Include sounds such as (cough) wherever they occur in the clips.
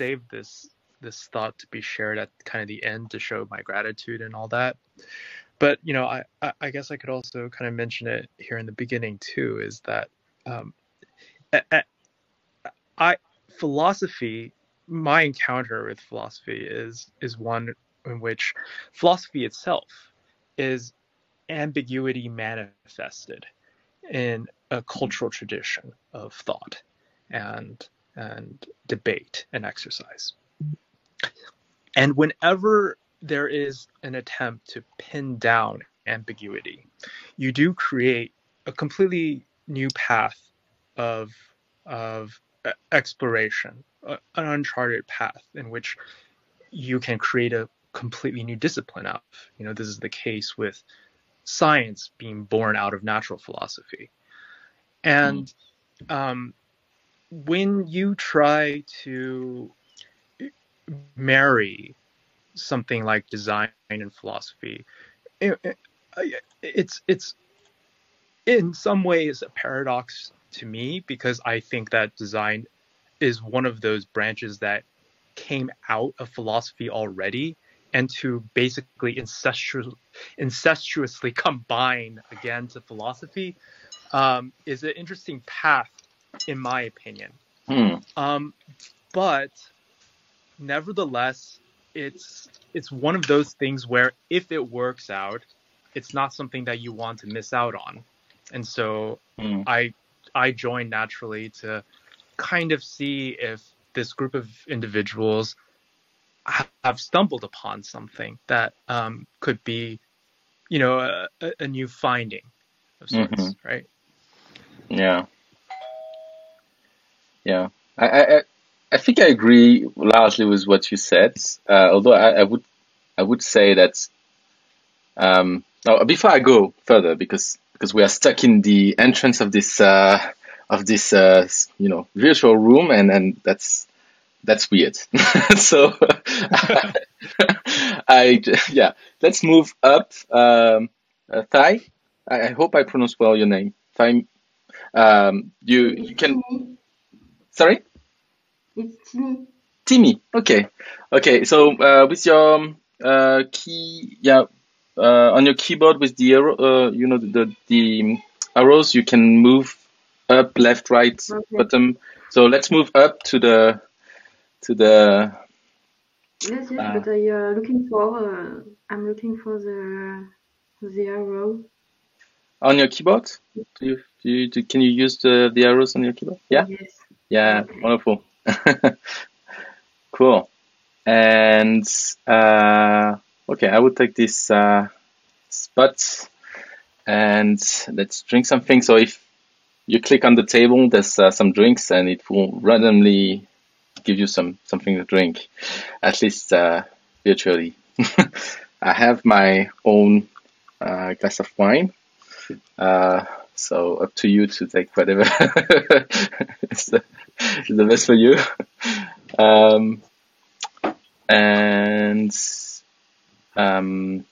save this this thought to be shared at kind of the end to show my gratitude and all that. But you know, I I guess I could also kind of mention it here in the beginning too. Is that um, I philosophy my encounter with philosophy is is one in which philosophy itself is ambiguity manifested in a cultural tradition of thought and and debate and exercise. And whenever there is an attempt to pin down ambiguity, you do create a completely new path of of exploration, an uncharted path in which you can create a completely new discipline out of. You know, this is the case with science being born out of natural philosophy. And um, when you try to eh, marry something like design and philosophy, eh, eh, it, it's it's in some ways a paradox to me because I think that design is one of those branches that came out of philosophy already and to basically incestuous, incestuously (laughs) combine again to philosophy. Um, is an interesting path, in my opinion. Hmm. Um, but nevertheless, it's it's one of those things where if it works out, it's not something that you want to miss out on, and so hmm. I I joined naturally to kind of see if this group of individuals have stumbled upon something that um, could be, you know, a, a new finding of sorts, mm-hmm. right? Yeah. Yeah. I, I, I think I agree largely with what you said. Uh, although I, I, would, I would say that, um, now before I go further, because, because we are stuck in the entrance of this, uh, of this, uh, you know, virtual room and, and that's, that's weird. (laughs) so (laughs) I yeah, let's move up. Um, uh, Thai, I, I, hope I pronounce well your name. Thai, um, you you can. Sorry. It's Timmy. Timmy. Okay. Okay. So uh, with your uh, key, yeah, uh, on your keyboard with the arrow, uh, you know the the arrows, you can move up, left, right, okay. bottom. So let's move up to the to the. Yes, yes, uh, but I uh, looking for. Uh, I'm looking for the the arrow. On your keyboard? Do you, do you do, can you use the the arrows on your keyboard? Yeah. Yes. Yeah, wonderful. (laughs) cool. And uh, okay, I will take this uh, spot and let's drink something. So if you click on the table, there's uh, some drinks and it will randomly give you some something to drink, at least uh, virtually. (laughs) I have my own uh, glass of wine, uh, so up to you to take whatever (laughs) is, the, is the best for you. Um, and um,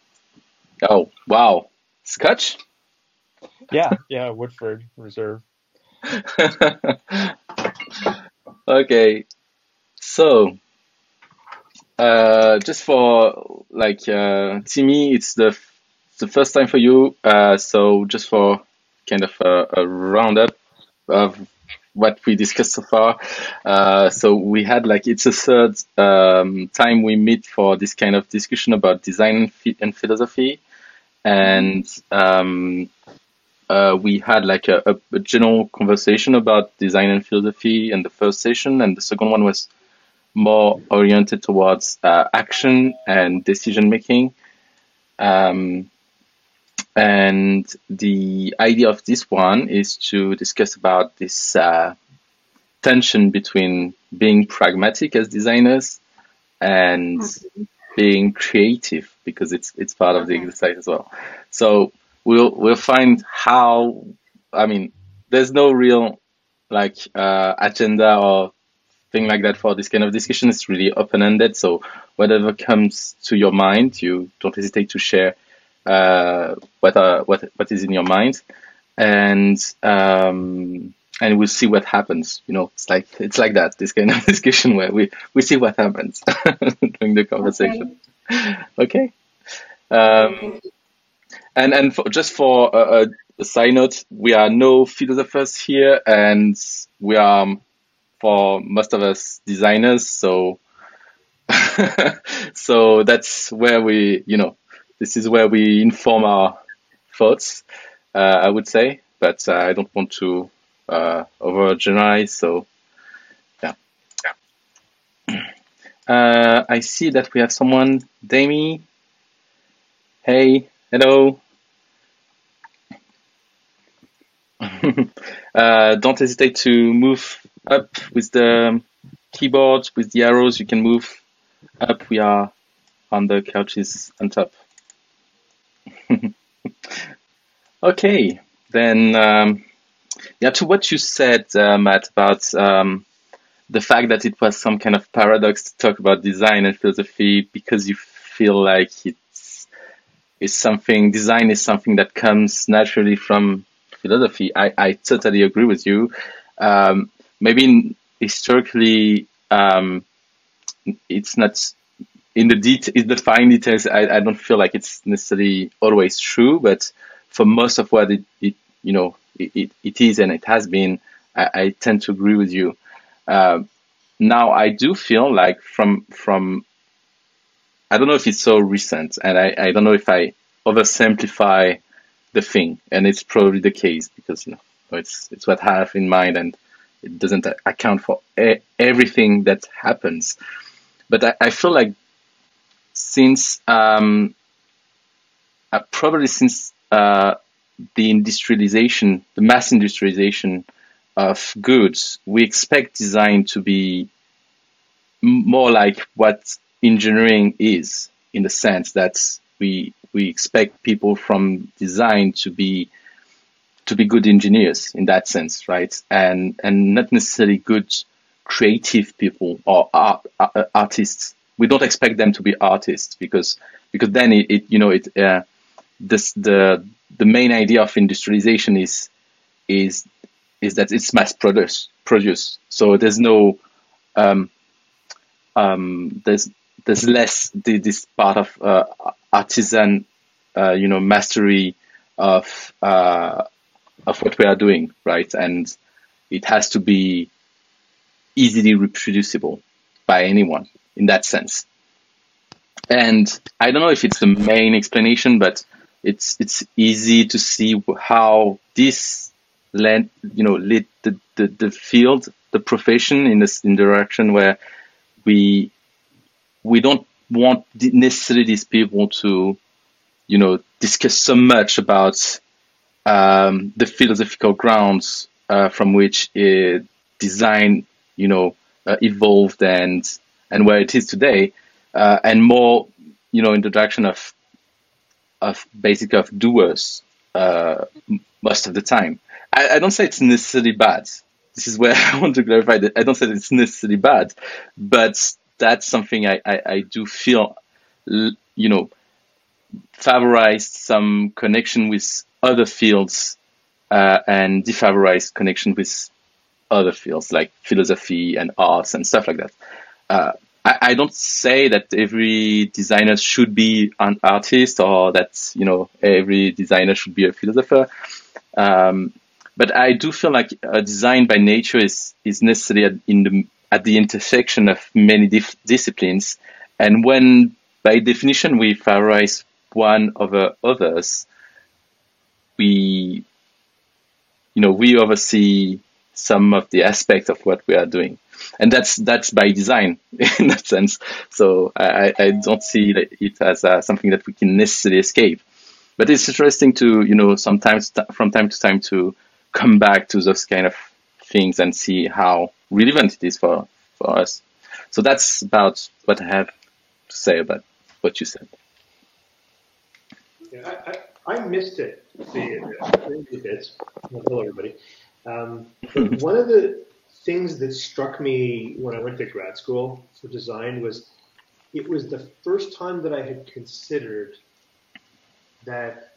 oh wow, Scotch. Yeah, yeah, Woodford Reserve. (laughs) okay, so, uh, just for like uh, Timmy, it's the the first time for you. Uh, so just for kind of a, a roundup of what we discussed so far. Uh, so we had like it's a third um, time we meet for this kind of discussion about design and philosophy, and um, uh, we had like a, a, general conversation about design and philosophy in the first session, and the second one was more oriented towards uh, action and decision making. Um, and the idea of this one is to discuss about this uh, tension between being pragmatic as designers and okay. being creative because it's it's part of the exercise as well. So we'll we'll find how I mean there's no real like uh, agenda or thing like that for this kind of discussion. It's really open ended. So whatever comes to your mind, you don't hesitate to share uh, what, uh, what what is in your mind. And um, and we'll see what happens. You know, it's like it's like that. This kind of (laughs) discussion where we we see what happens (laughs) during the conversation. Okay. okay. Um, and and for, just for a, a, side note, we are no philosophers here, and we are for most of us designers. So (laughs) so that's where we, you know, this is where we inform our thoughts. Uh, I would say, but uh, I don't want to uh, overgeneralize. So, yeah. (clears throat) Uh, I see that we have someone, Dami. Hey, hello. (laughs) uh, don't hesitate to move up with the keyboard, with the arrows. You can move up. We are on the couches on top. (laughs) okay, then um, yeah, to what you said, uh, Matt, about um, the fact that it was some kind of paradox to talk about design and philosophy because you feel like it's is something design is something that comes naturally from philosophy. I, I totally agree with you. Um, maybe historically, um, it's not in the det- in the fine details. I, I don't feel like it's necessarily always true, but for most of what it, it you know it, it is and it has been, I, I tend to agree with you. Uh, now I do feel like from from I don't know if it's so recent, and I, I don't know if I oversimplify the thing, and it's probably the case because you know it's it's what I have in mind, and it doesn't account for everything that happens. But I, I feel like since um, uh, probably since uh, the industrialization, the mass industrialization of goods, we expect design to be more like what engineering is, in the sense that we we expect people from design to be to be good engineers in that sense, right? And and not necessarily good creative people or art, uh, artists. We don't expect them to be artists because because then it, it you know it uh, this the the main idea of industrialization is is is that it's mass produce produce. So there's no um, um, there's there's less the, this part of uh, artisan uh, you know mastery of uh, of what we are doing, right? And it has to be easily reproducible by anyone in that sense. And I don't know if it's the main explanation, but it's it's easy to see how this led you know led the, the, the field the profession in this in direction where we we don't want necessarily these people to you know discuss so much about um, the philosophical grounds uh, from which it design you know uh, evolved and and where it is today uh, and more you know in the direction of of basic of doers uh, most of the time. I, I, don't say it's necessarily bad. This is where (laughs) I want to clarify that I don't say it's necessarily bad, but that's something I, I, I do feel, you know, favorized some connection with other fields uh, and defavorized connection with other fields like philosophy and arts and stuff like that. Uh, I, I don't say that every designer should be an artist or that you know every designer should be a philosopher. Um, but I do feel like a design by nature is is necessary at, in the at the intersection of many dif- disciplines, and when by definition we favorize one over others, we you know we oversee some of the aspects of what we are doing and that's that's by design (laughs) in that sense. So I, I don't see it as uh, something that we can necessarily escape. But it's interesting to you know sometimes from time to time to come back to those kind of things and see how relevant it is for for us. So that's about what I have to say about what you said. Yeah, I, I, I missed it. Hello, everybody. Um, (laughs) one of the things that struck me when I went to grad school for design was it was the first time that I had considered that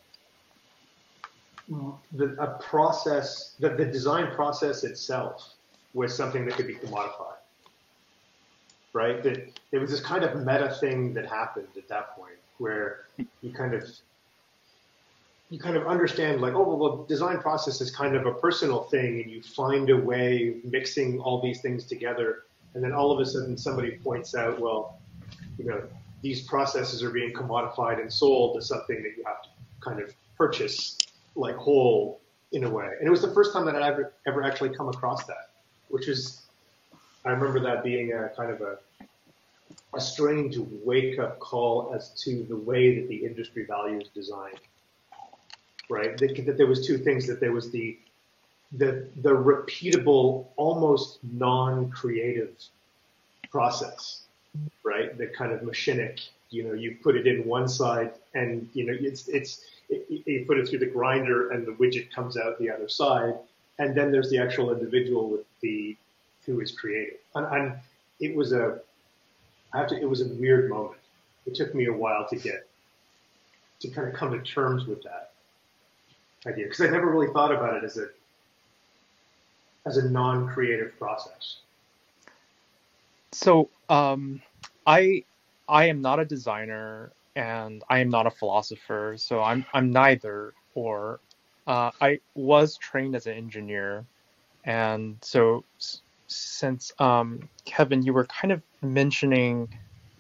the, a process, that the design process itself was something that could be commodified, right? That it was this kind of meta thing that happened at that point where you kind of you kind of understand like, oh, well, the design process is kind of a personal thing and you find a way of mixing all these things together. And then all of a sudden somebody points out, well, you know, these processes are being commodified and sold as something that you have to kind of purchase like whole in a way. And it was the first time that I ever, ever actually come across that, which is, I remember that being a kind of a, a strange wake up call as to the way that the industry values design right? That, that there was two things. That there was the the the repeatable, almost non-creative process, right? The kind of machinic. You know, you put it in one side, and you know, it's it's it, you put it through the grinder, and the widget comes out the other side, and then there's the actual individual with the who is creative. And, and it was a I have to. It was a weird moment. It took me a while to get to kind of come to terms with that idea because I never really thought about it as a as a non-creative process. So um, I I am not a designer and I am not a philosopher, so I'm I'm neither or. Uh, I was trained as an engineer, and so since um, Kevin, you were kind of mentioning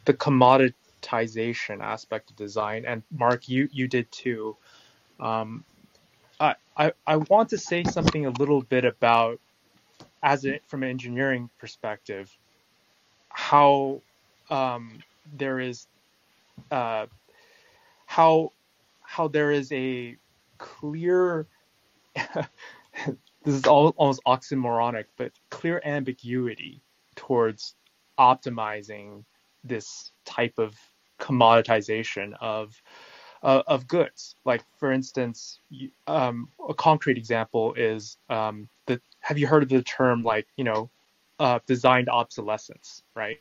the commoditization aspect of design, and Mark, you you did too. Um, I, I want to say something a little bit about, as it from an engineering perspective, how um, there is, uh, how how there is a clear, (laughs) this is all, almost oxymoronic, but clear ambiguity towards optimizing this type of commoditization of uh, of goods. Like for instance, um, a concrete example is um, the. Have you heard of the term like you know, uh, designed obsolescence, right?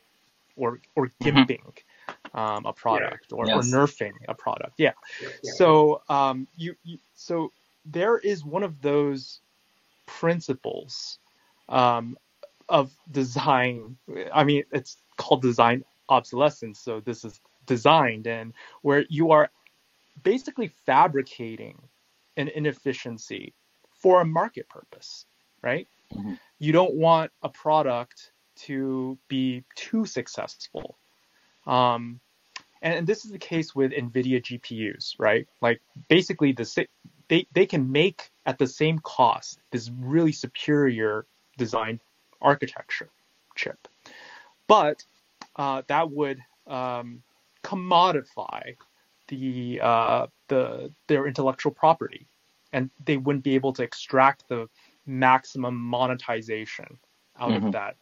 Or or mm-hmm. gimping mm-hmm. um, a product yeah. or, yes. or nerfing a product. Yeah. yeah. So um, you, you so there is one of those principles um, of design. I mean, it's called design obsolescence. So this is designed and where you are basically fabricating an inefficiency for a market purpose, right? Mm-hmm. You don't want a product to be too successful. Um, and, and, this is the case with NVIDIA GPUs, right? Like basically the they, they can make at the same cost this really superior design architecture chip. But uh, that would um, commodify the uh, the their intellectual property, and they wouldn't be able to extract the maximum monetization out mm-hmm. of that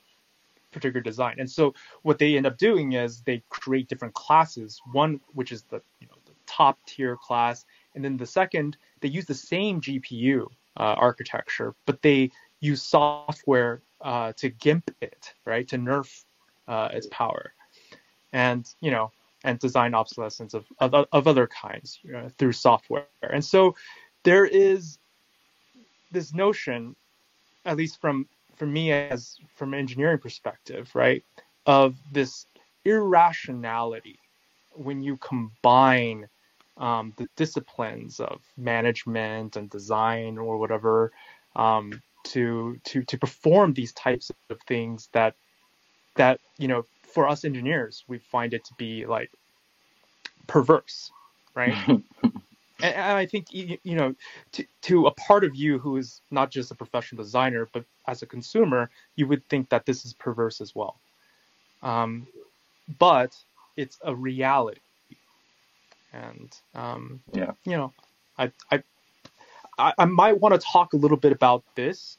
particular design. And so what they end up doing is they create different classes. One which is the you know the top tier class, and then the second they use the same GPU uh, architecture, but they use software uh, to gimp it, right, to nerf uh, its power. And you know and design obsolescence of, of, of other kinds you know, through software. And so there is this notion, at least from for me as from an engineering perspective, right, of this irrationality when you combine um, the disciplines of management and design or whatever um, to to to perform these types of things that that you know for us engineers, we find it to be like perverse, right? (laughs) and, and, I think you, you know, to, to a part of you who is not just a professional designer, but as a consumer, you would think that this is perverse as well. Um, but it's a reality, and um, yeah, you know, I I I might want to talk a little bit about this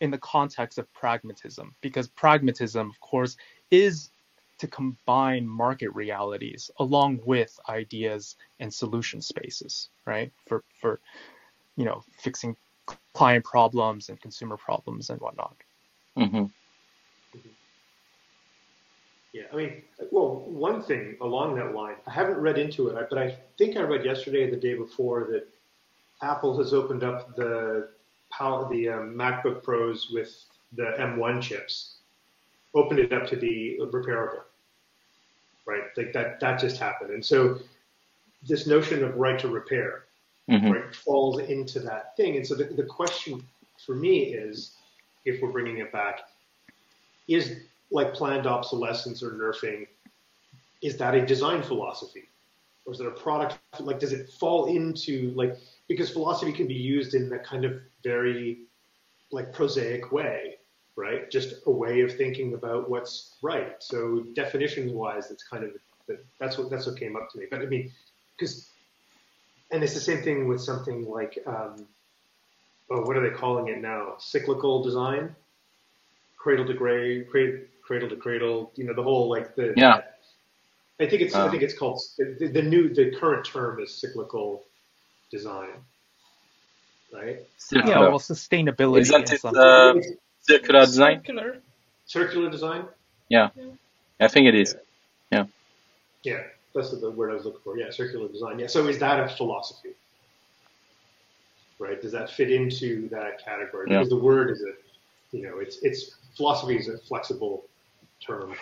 in the context of pragmatism because pragmatism, of course, is to combine market realities along with ideas and solution spaces, right? For for you know fixing client problems and consumer problems and whatnot. Mm-hmm. Yeah, I mean, well, one thing along that line, I haven't read into it, but I think I read yesterday or the day before that Apple has opened up the power, the um, MacBook Pros with the M1 chips, opened it up to be repairable, right? Like that, that just happened. And so this notion of right to repair, mm-hmm. right, falls into that thing. And so the, the question for me is, if we're bringing it back, is like planned obsolescence or nerfing, is that a design philosophy? Or is it a product? Like, does it fall into like, because philosophy can be used in that kind of very like prosaic way, right? Just a way of thinking about what's right. So definition wise, that's kind of, that's what, that's what came up to me. But I mean, because, and it's the same thing with something like, um, oh, what are they calling it now? Cyclical design, cradle to gray, cradle, cradle to cradle. You know, the whole like the. Yeah. I think it's. I think it's called the, the new. The current term is cyclical design. Right. Circular. Yeah. Well, sustainability. Isn't it uh, circular design? Circular. Circular design. Yeah. yeah. I think it is. Yeah. Yeah. That's the word I was looking for. Yeah, circular design. Yeah. So is that a philosophy? right? Does that fit into that category? Yeah. Because the word is a, you know, it's it's philosophy is a flexible term.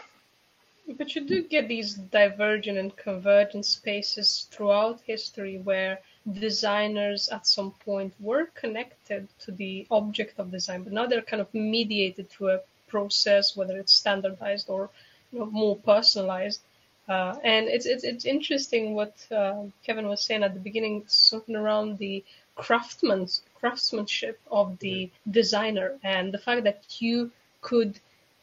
But you do get these divergent and convergent spaces throughout history where designers at some point were connected to the object of design, but now they're kind of mediated through a process, whether it's standardized or you know, more personalized. Uh, and it's, it's it's interesting what uh, Kevin was saying at the beginning, something around the craftsman's craftsmanship of the designer and the fact that you could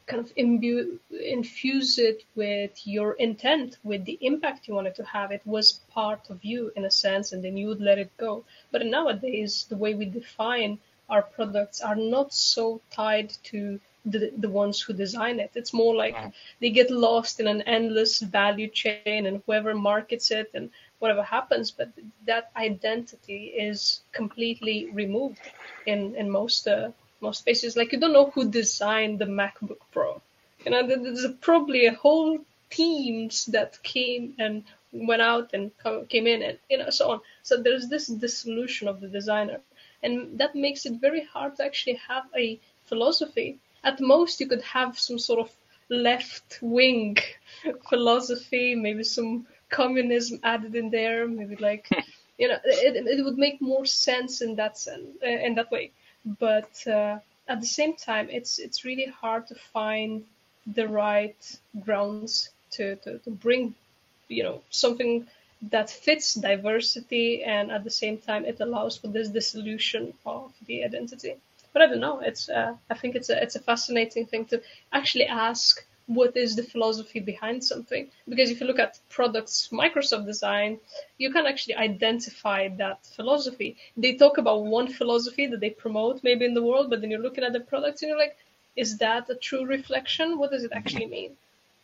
kind of imbue, infuse it with your intent, with the impact you wanted to have. It was part of you in a sense, and then you would let it go. But nowadays, the way we define our products are not so tied to the, the ones who design it. It's more like they get lost in an endless value chain, and whoever markets it and whatever happens, but that identity is completely removed in in most uh, spaces. Like you don't know who designed the MacBook Pro. You know, there's probably a whole teams that came and went out and came in and you know so on. So there's this dissolution of the designer, and that makes it very hard to actually have a philosophy. At most, you could have some sort of left wing (laughs) philosophy, maybe some communism added in there, maybe like hmm. you know it, it would make more sense in that sense uh, in that way. But uh, at the same time, it's it's really hard to find the right grounds to, to, to bring you know something that fits diversity and at the same time it allows for this dissolution of the identity. But i don't know it's uh, i think it's a it's a fascinating thing to actually ask what is the philosophy behind something. Because if you look at products Microsoft design, you can actually identify that philosophy. They talk about one philosophy that they promote maybe in the world, but then you're looking at the products and you're like, is that a true reflection? What does it actually mean?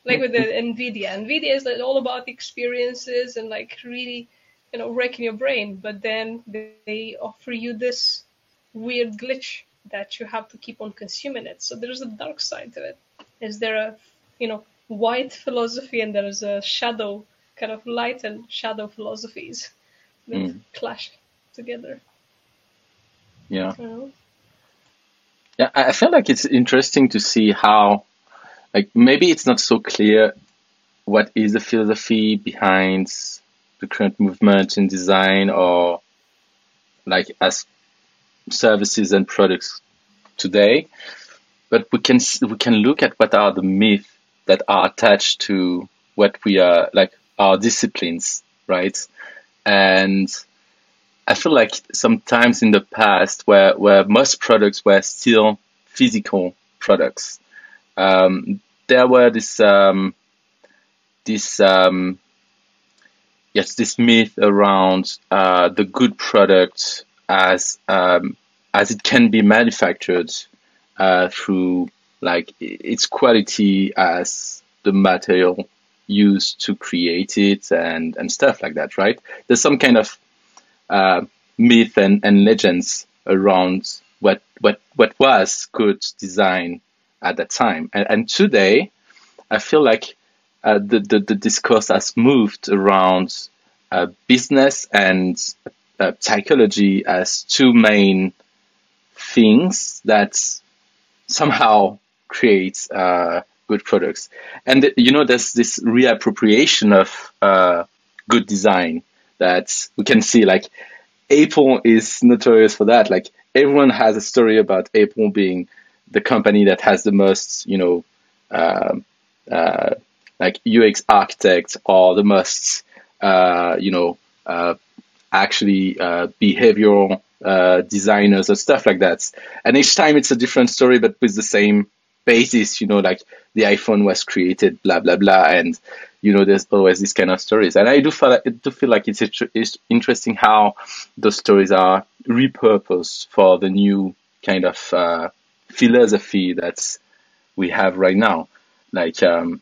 Like with the NVIDIA. NVIDIA is like all about experiences and like really, you know, wrecking your brain. But then they offer you this weird glitch that you have to keep on consuming it. So there's a dark side to it. Is there a you know white philosophy and there's a shadow kind of light and shadow philosophies that mm. clash together. Yeah. Yeah, I feel like it's interesting to see how, like, maybe it's not so clear what is the philosophy behind the current movement in design or like as services and products today but we can we can look at what are the myths that are attached to what we are like our disciplines, right? And I feel like sometimes in the past, where where most products were still physical products, um, there were this um, this um, yes this myth around uh, the good product as um, as it can be manufactured uh, through like its quality as the material used to create it and, and stuff like that, right? There's some kind of uh, myth and, and legends around what what what was good design at that time. And, and today, I feel like uh, the, the, the discourse has moved around uh, business and uh, psychology as two main things that somehow create uh, good products. And you know, there's this reappropriation of uh, good design that we can see. Like Apple is notorious for that. Like everyone has a story about Apple being the company that has the most, you know, uh, uh, like UX architects or the most, uh, you know, uh, actually uh, behavioral uh, designers or stuff like that. And each time it's a different story, but with the same basis, you know, like the iPhone was created, blah blah blah, and you know, there's always this kind of stories. And I do feel like, do feel like it's, it's interesting how those stories are repurposed for the new kind of uh, philosophy that we have right now, like. Um,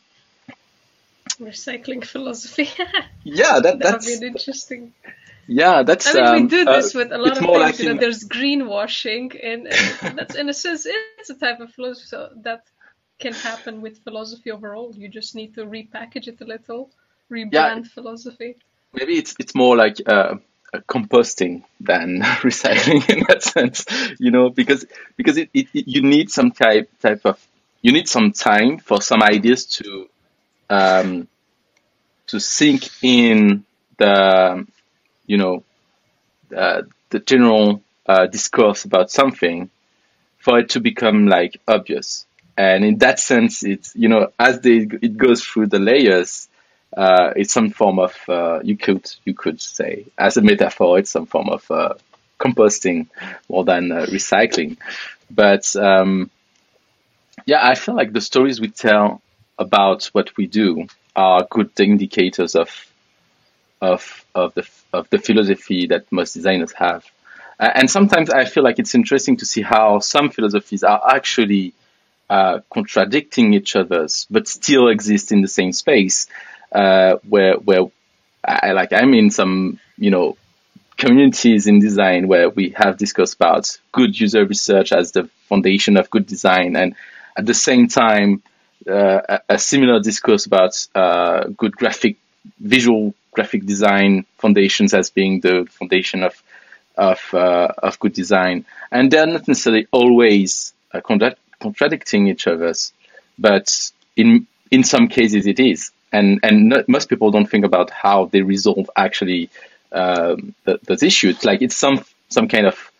Recycling philosophy. (laughs) yeah, that, that's that interesting. Yeah, that's. I mean, um, we do this uh, with a lot of things. Like you know, there's greenwashing, and, and that's in a sense it's a type of philosophy so that can happen with philosophy overall. You just need to repackage it a little, rebrand yeah, philosophy. Maybe it's it's more like uh, composting than (laughs) recycling in that sense, you know, because because it, it, it, you need some type type of you need some time for some ideas to um, to sink in the you know, uh, the general uh, discourse about something for it to become like obvious. And in that sense, it's, you know, as they, it goes through the layers, uh, it's some form of, uh, you could, you could say, as a metaphor, it's some form of uh, composting more than uh, recycling. But, um, yeah, I feel like the stories we tell about what we do are good indicators of of of the of the philosophy that most designers have. And sometimes I feel like it's interesting to see how some philosophies are actually uh, contradicting each other's, but still exist in the same space. Uh, where where I like I'm in some you know communities in design where we have discussed about good user research as the foundation of good design, and at the same time uh, a, a, similar discourse about uh, good graphic visual graphic design foundations as being the foundation of of uh, of good design, and they're not necessarily always uh, contradicting each other's, but in in some cases it is, and and not, most people don't think about how they resolve actually um, those issues. Like it's some some kind of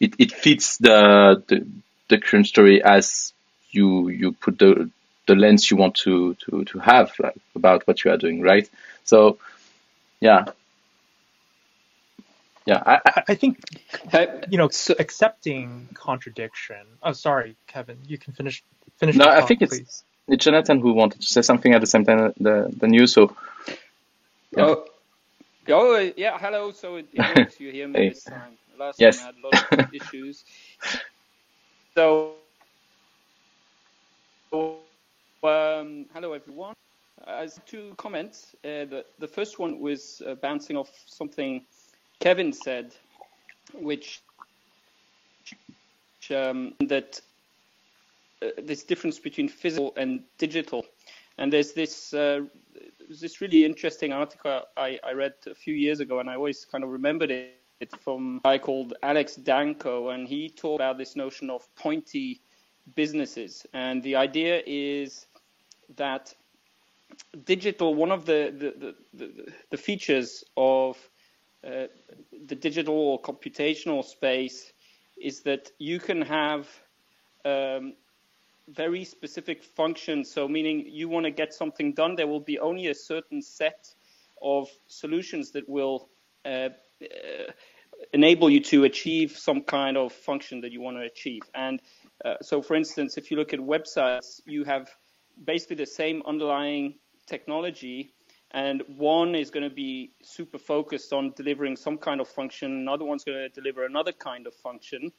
it, it fits the, the the current story as you you put the the lens you want to to to have like, about what you are doing, right? So, yeah, yeah. I, I, I think you know so, accepting contradiction. Oh, sorry, Kevin. You can finish finish. No, I talk, think it's, it's Jonathan who wanted to say something at the same time uh, the the news. So. Yeah. Oh, oh yeah. Hello. So it, it works. You hear me (laughs) hey. this time. Last yes. time I had a lot of issues. (laughs) So. Um, hello everyone. As two comments, uh, the the first one was uh, bouncing off something Kevin said, which um, that uh, this difference between physical and digital, and there's this uh, this really interesting article I, I read a few years ago, and I always kind of remembered it from a guy called Alex Danco, and he talked about this notion of pointy businesses, and the idea is that digital, one of the, the, the, the features of uh, the digital or computational space is that you can have um, very specific functions. So, meaning you want to get something done, there will be only a certain set of solutions that will uh, uh, enable you to achieve some kind of function that you want to achieve. And uh, so, for instance, if you look at websites, you have basically the same underlying technology and one is going to be super focused on delivering some kind of function another one's going to deliver another kind of function.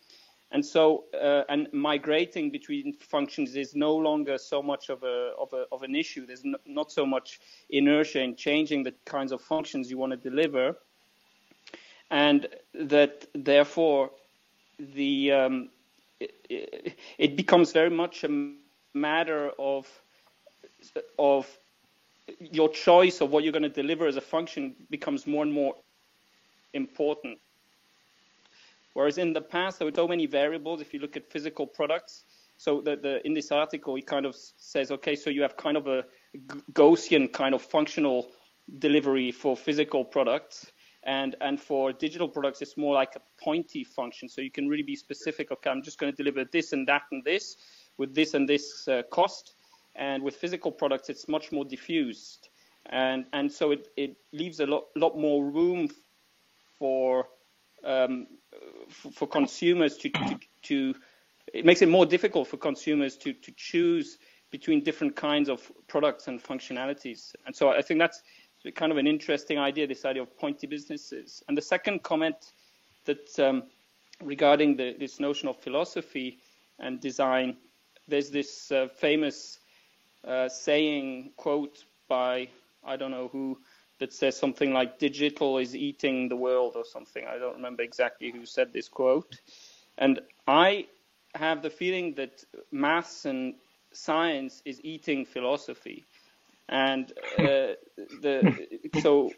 And so uh, and migrating between functions is no longer so much of a of, a, of an issue. There's no, not so much inertia in changing the kinds of functions you want to deliver. And that therefore the um, it, it becomes very much a matter of of your choice of what you're going to deliver as a function becomes more and more important. Whereas in the past, there were so many variables. If you look at physical products, so the, the in this article, he kind of says, okay, so you have kind of a Gaussian kind of functional delivery for physical products. And, and for digital products, it's more like a pointy function. So you can really be specific. Okay, I'm just going to deliver this and that and this with this and this uh, cost. And with physical products, it's much more diffused. And, and so it, it leaves a lot, lot more room for, um, for, for, consumers to, to, to, it makes it more difficult for consumers to, to choose between different kinds of products and functionalities. And so I think that's kind of an interesting idea, this idea of pointy businesses. And the second comment that um, regarding the, this notion of philosophy and design, there's this uh, famous uh, saying, quote by I don't know who, that says something like digital is eating the world or something. I don't remember exactly who said this quote. And I have the feeling that maths and science is eating philosophy. And uh, (laughs) the, so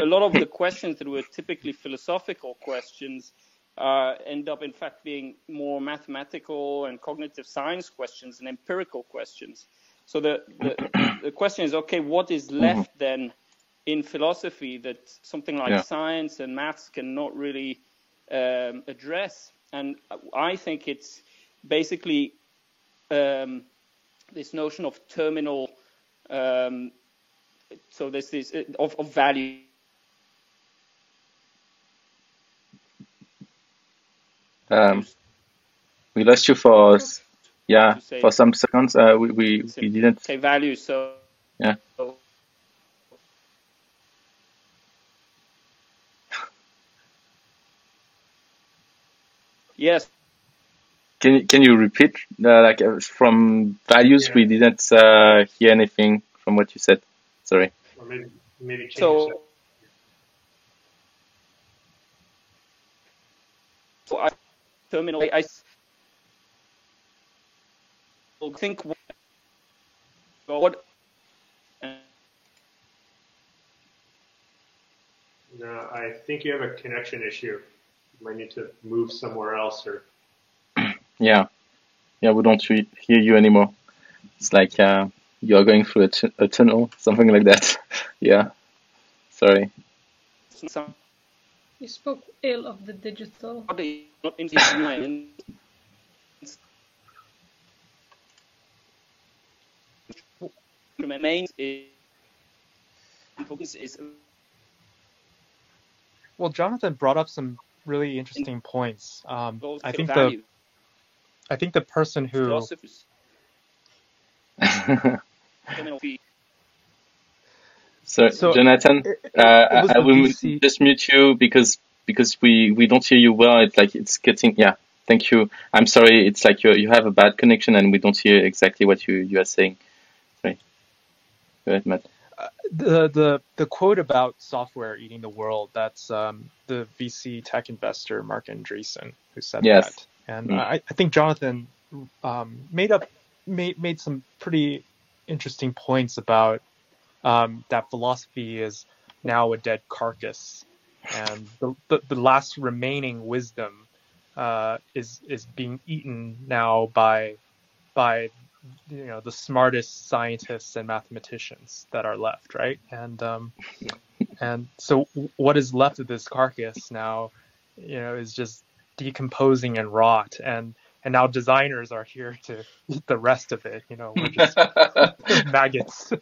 a lot of the questions that were typically philosophical questions uh, end up, in fact, being more mathematical and cognitive science questions and empirical questions. So the, the, the question is, okay, what is left then in philosophy that something like yeah. science and maths cannot really um, address? And I think it's basically um, this notion of terminal. Um, so there's this uh, of, of value. Um, we lost you for yeah for some seconds. Uh, we we, we didn't say value. So yeah. So, (laughs) yes. Can you can you repeat uh, like uh, from values? Yeah. We didn't uh, hear anything from what you said. Sorry. Or maybe maybe change so. So I terminal. I, I think what. No, I think you have a connection issue. You might need to move somewhere else or (clears throat) yeah, yeah, we don't hear you anymore. It's like uh, you're going through a, t- a tunnel, something like that. (laughs) yeah, sorry. You spoke ill of the digital. (laughs) remains is well, Jonathan brought up some really interesting points. Um, I think the I think the person who (laughs) so, so, Jonathan, it, it, uh, I will VC. just mute you because because we we don't hear you well. It's like it's getting yeah. Thank you. I'm sorry. It's like you you have a bad connection and we don't hear exactly what you you are saying. Go ahead, Matt. Uh, the the the quote about software eating the world. That's um, the VC tech investor Marc Andreessen who said yes. that. And mm. I, I, think Jonathan um, made up made made some pretty interesting points about um, that philosophy is now a dead carcass, and the the, the last remaining wisdom uh, is is being eaten now by by you know the smartest scientists and mathematicians that are left, right? And um, and so what is left of this carcass now, you know, is just decomposing and rot. And and now designers are here to eat the rest of it you know we're just (laughs) maggots.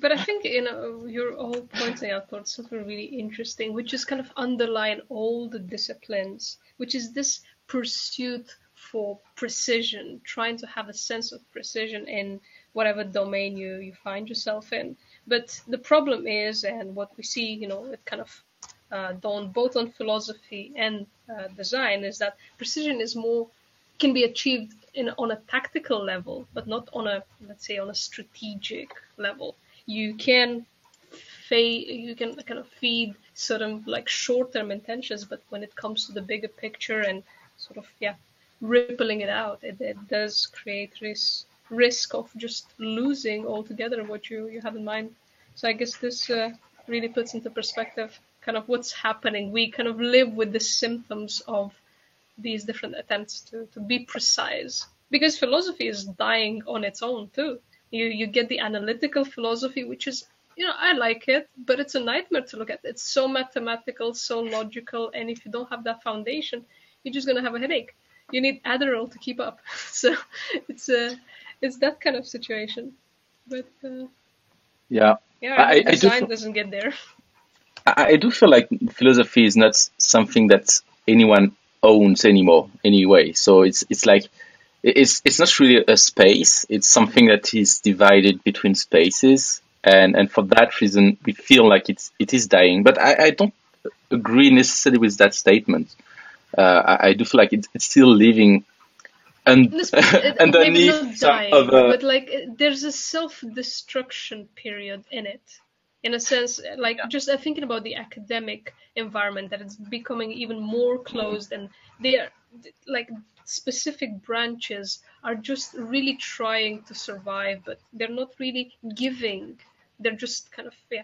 But i think you know you're all pointing out towards something really interesting which is kind of underline all the disciplines which is this pursuit for precision trying to have a sense of precision in whatever domain you you find yourself in but the problem is and what we see you know it kind of uh, done both on philosophy and uh, design is that precision is more can be achieved in on a tactical level, but not on a let's say on a strategic level. You can fa- you can kind of feed certain like short-term intentions, but when it comes to the bigger picture and sort of yeah rippling it out, it, it does create risk risk of just losing altogether what you you have in mind. So I guess this uh, really puts into perspective kind of what's happening. We kind of live with the symptoms of these different attempts to, to be precise. Because philosophy is dying on its own too. You you get the analytical philosophy, which is you know, I like it, but it's a nightmare to look at. It's so mathematical, so logical, and if you don't have that foundation, you're just gonna have a headache. You need Adderall to keep up. (laughs) So it's a it's that kind of situation. But uh, yeah, yeah, I, I design do doesn't get there. I, I do feel like philosophy is not something that anyone owns anymore anyway. So it's it's like it's it's not really a space. It's something that is divided between spaces, and and for that reason, we feel like it's it is dying. But I, I don't agree necessarily with that statement. Uh, I, I, do feel like it's, it's still living and (laughs) underneath dying, of, uh, but like there's a self-destruction period in it in a sense like yeah. just uh, thinking about the academic environment that it's becoming even more closed and they are like specific branches are just really trying to survive but they're not really giving they're just kind of yeah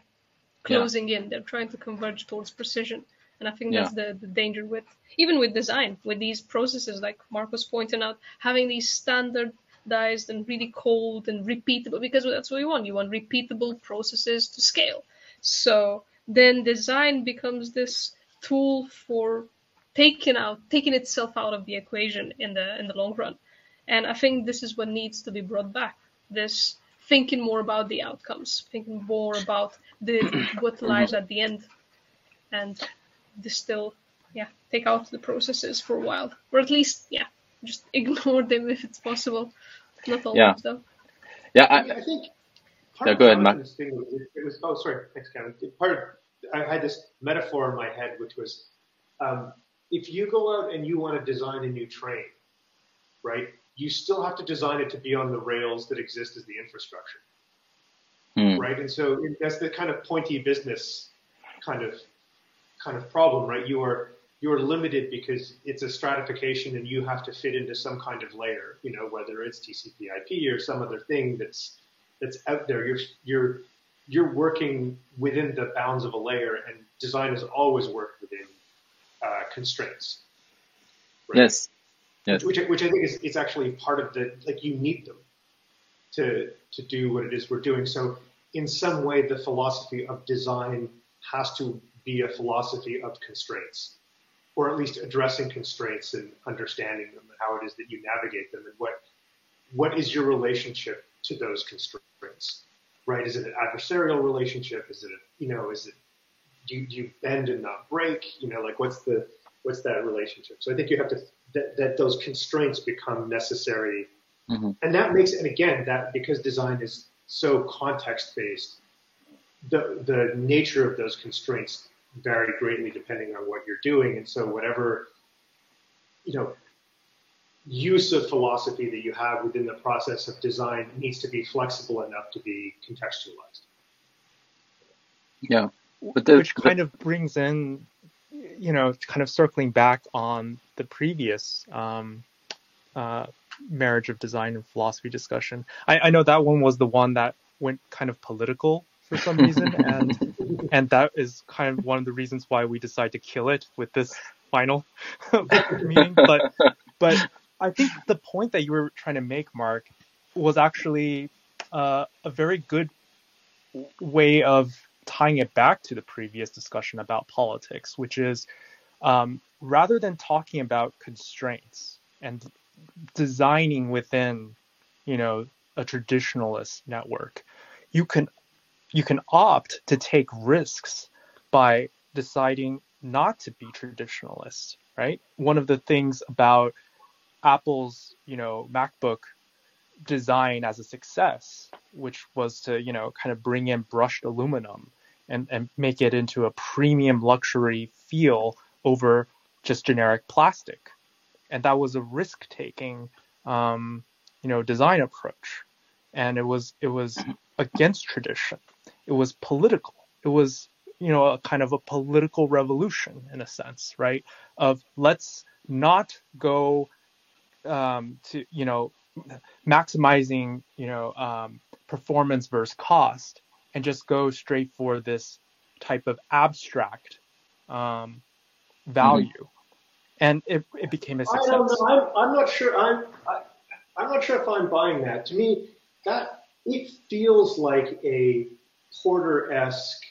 closing yeah. in they're trying to converge towards precision and i think yeah. that's the, the danger with even with design with these processes like marcos pointing out having these standardized and really cold and repeatable because that's what you want. You want repeatable processes to scale. So then design becomes this tool for taking out taking itself out of the equation in the in the long run. And I think this is what needs to be brought back. This thinking more about the outcomes, thinking more about the (coughs) what lies mm-hmm. at the end, and distill, yeah, take out the processes for a while, or at least, yeah, just (laughs) ignore them if it's possible. Not always, yeah. though. Yeah, I, I think. Part yeah, go ahead, Matt. Thing it was, oh, sorry, thanks, Kevin. Part of, I had this metaphor in my head, which was, um, if you go out and you want to design a new train, right? You still have to design it to be on the rails that exist as the infrastructure, hmm. right? And so that's the kind of pointy business kind of kind of problem, right? You are you're limited because it's a stratification and you have to fit into some kind of layer, you know, whether it's TCP/IP or some other thing that's that's out there. You're you're you're working within the bounds of a layer, and design has always worked within uh, constraints. Right? Yes. Yes. Which, which I think is, is actually part of the like you need them to to do what it is we're doing. So in some way, the philosophy of design has to be a philosophy of constraints or at least addressing constraints and understanding them and how it is that you navigate them and what what is your relationship to those constraints right? Is it an adversarial relationship? Is it a, you know is it do you, do you bend and not break? You know like what's the what's that relationship? So i think you have to that, that those constraints become necessary. Mm-hmm. and that makes and again that because design is so context based the the nature of those constraints vary greatly depending on what you're doing. And so whatever, you know, use of philosophy that you have within the process of design needs to be flexible enough to be contextualized. Yeah. But the, Which kind of brings in, you know, kind of circling back on the previous um, uh, marriage of design and philosophy discussion. I, I know that one was the one that went kind of political for some reason, (laughs) and and that is kind of one of the reasons why we decide to kill it with this final (laughs) meeting. But but I think the point that you were trying to make, Mark, was actually uh, a very good way of tying it back to the previous discussion about politics, which is um, rather than talking about constraints and designing within, you know, a traditionalist network, you can you can opt to take risks by deciding not to be traditionalist, right? One of the things about Apple's, you know, MacBook design as a success, which was to, you know, kind of bring in brushed aluminum and, and make it into a premium luxury feel over just generic plastic. And that was a risk taking, um, you know, design approach. And it was, it was against tradition it was political. It was, you know, a kind of a political revolution in a sense, right? Of let's not go um, to, you know, maximizing, you know, um, performance versus cost and just go straight for this type of abstract um, value, mm-hmm. and it, it became a success. I don't know. I'm, I'm not sure. I'm I, I'm not sure if I'm buying that. To me, that it feels like a Porter-esque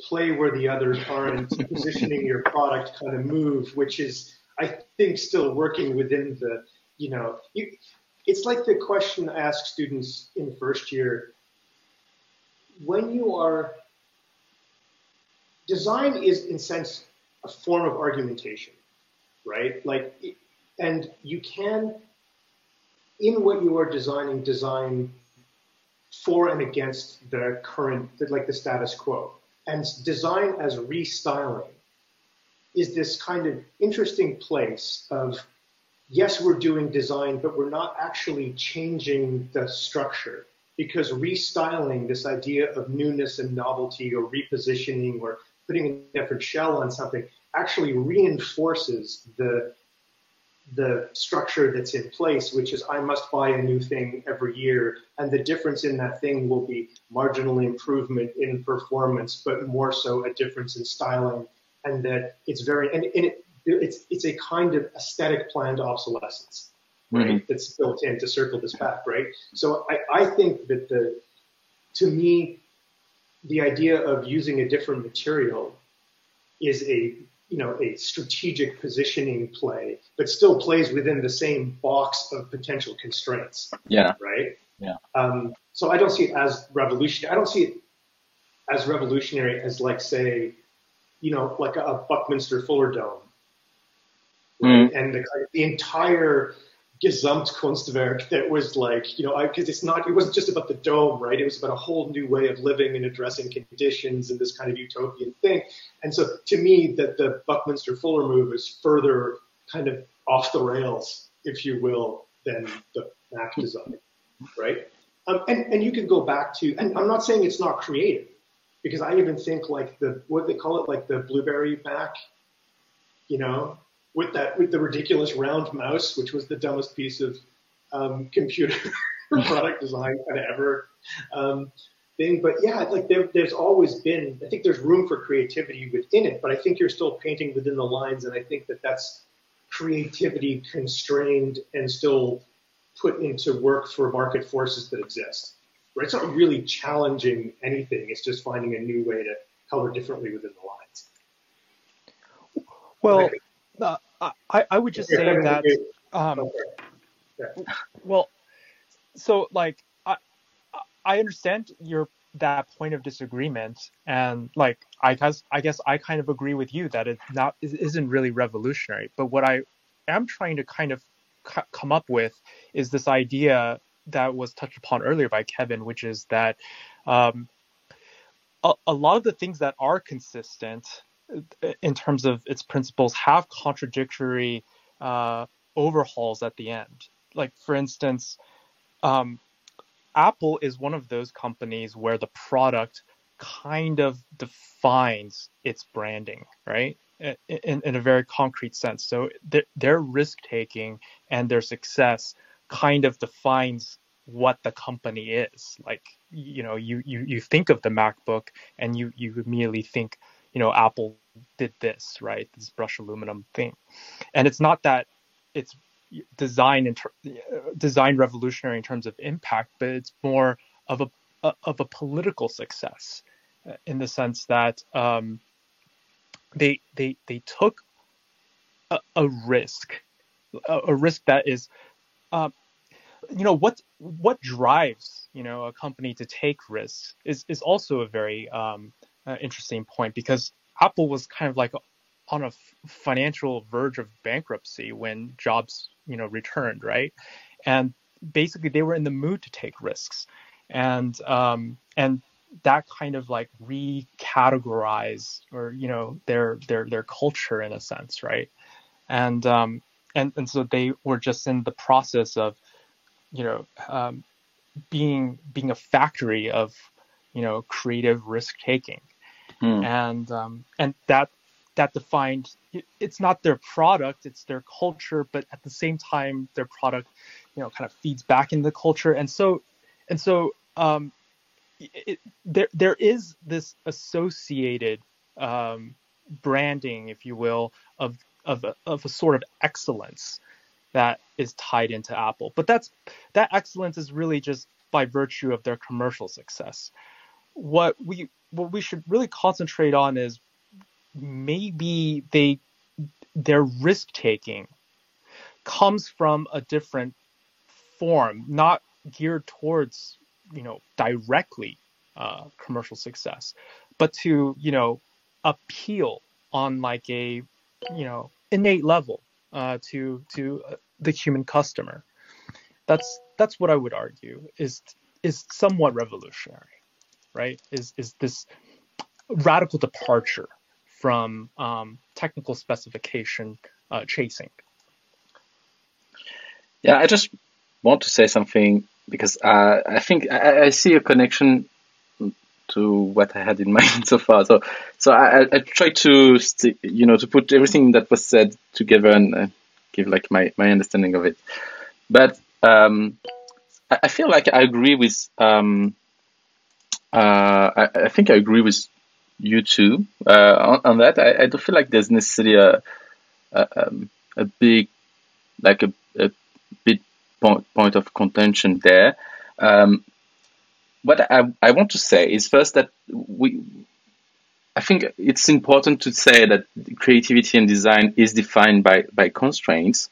play where the others aren't (laughs) positioning your product kind of move, which is I think still working within the you know it's like the question I ask students in first year when you are design is in sense a form of argumentation right? Like and you can in what you are designing design for and against the current like the status quo. And design as restyling is this kind of interesting place of yes we're doing design but we're not actually changing the structure. Because restyling this idea of newness and novelty or repositioning or putting a different shell on something actually reinforces the the structure that's in place, which is I must buy a new thing every year, and the difference in that thing will be marginal improvement in performance, but more so a difference in styling, and that it's very and, and it, it's it's a kind of aesthetic planned obsolescence right? Mm-hmm. That's built in to circle this back, right? So I, I think that the, to me, the idea of using a different material is a, you know, a strategic positioning play, but still plays within the same box of potential constraints. Yeah. Right. Yeah. Um, so I don't see it as revolutionary. I don't see it as revolutionary as like say, you know, like a, Buckminster Fuller dome. Right? Mm. And the, the entire Gesamtkunstwerk that was like, you know, I because it's not, it wasn't just about the dome, right? It was about a whole new way of living and addressing conditions and this kind of utopian thing. And so to me, that the Buckminster Fuller move is further kind of off the rails, if you will, than the Mac design, right? Um, and, and you can go back to, and I'm not saying it's not creative, because I even think like the, what they call it, like the Blueberry Mac, you know, with that with the ridiculous round mouse, which was the dumbest piece of um, computer (laughs) product design kind of ever um, thing. But yeah, like there, there's always been. I think there's room for creativity within it, but I think you're still painting within the lines, and I think that that's creativity constrained and still put into work for market forces that exist. Right? It's not really challenging anything. It's just finding a new way to color differently within the lines. Well, uh, I, I would just say that um, well so like I I understand your that point of disagreement and like I guess I guess I kind of agree with you that it not it isn't really revolutionary. But what I am trying to kind of c- come up with is this idea that was touched upon earlier by Kevin which is that um, a, a lot of the things that are consistent in terms of its principles have contradictory uh, overhauls at the end. Like for instance, um, Apple is one of those companies where the product kind of defines its branding, right? In, in a very concrete sense. So their, their risk taking and their success kind of defines what the company is. Like, you know, you, you, you think of the MacBook and you, you immediately think, you know, Apple did this, right? This brush aluminum thing. And it's not that it's design inter- design revolutionary in terms of impact, but it's more of a, a of a political success uh, in the sense that um, they they they took a, a risk, a, a, risk that is, uh, you know, what what drives you know a company to take risks is is also a very um, uh, interesting point because Apple was kind of like on a financial verge of bankruptcy when Jobs, you know, returned, right? And basically, they were in the mood to take risks, and um, and that kind of like recategorize or you know their their their culture in a sense, right? And um, and and so they were just in the process of, you know, um, being being a factory of, you know, creative risk taking mm. and um, and that that defined it's not their product it's their culture but at the same time their product you know kind of feeds back into the culture and so and so um, it, there there is this associated um, branding, if you will, of of a, of a sort of excellence that is tied into Apple. But that's that excellence is really just by virtue of their commercial success. What we what we should really concentrate on is maybe they their risk taking comes from a different form, not geared towards you know directly uh, commercial success, but to you know appeal on like a you know innate level uh, to to uh, the human customer. That's that's what I would argue is is somewhat revolutionary, right? Is is this radical departure from um, technical specification uh, chasing? Yeah, I just want to say something because uh, I think I, I, see a connection to what I had in (laughs) mind so far. So, so I, I try to, you know, to put everything that was said together and uh, give like my, my understanding of it. But um, I, I, feel like I agree with, um, I, I, think I agree with you too uh, on, on, that. I, I, don't feel like there's necessarily a, a, um, a big, like a, a big point, point of contention there. Um, what I, I want to say is first that we, I think it's important to say that creativity and design is defined by, by constraints.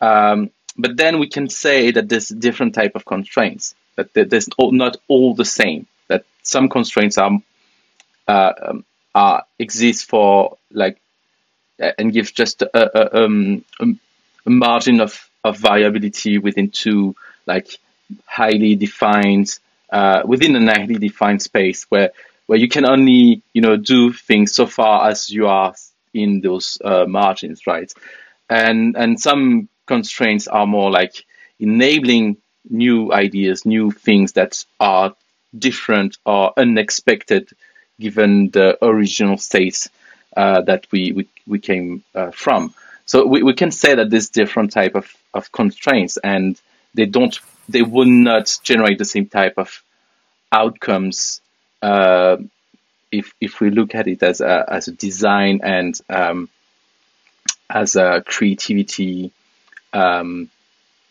Um, but then we can say that there's different type of constraints, that there's not all the same, that some constraints are, uh, um, are exist for like, and give just a, a, um, a margin of, of variability within two like highly defined uh, within a highly defined space where where you can only you know do things so far as you are in those uh, margins, right? And and some constraints are more like enabling new ideas, new things that are different or unexpected given the original states uh, that we, we, we came uh, from. So we, we can say that there's different type of, of constraints and they don't they will not generate the same type of outcomes uh, if if we look at it as a as a design and um, as a creativity, um,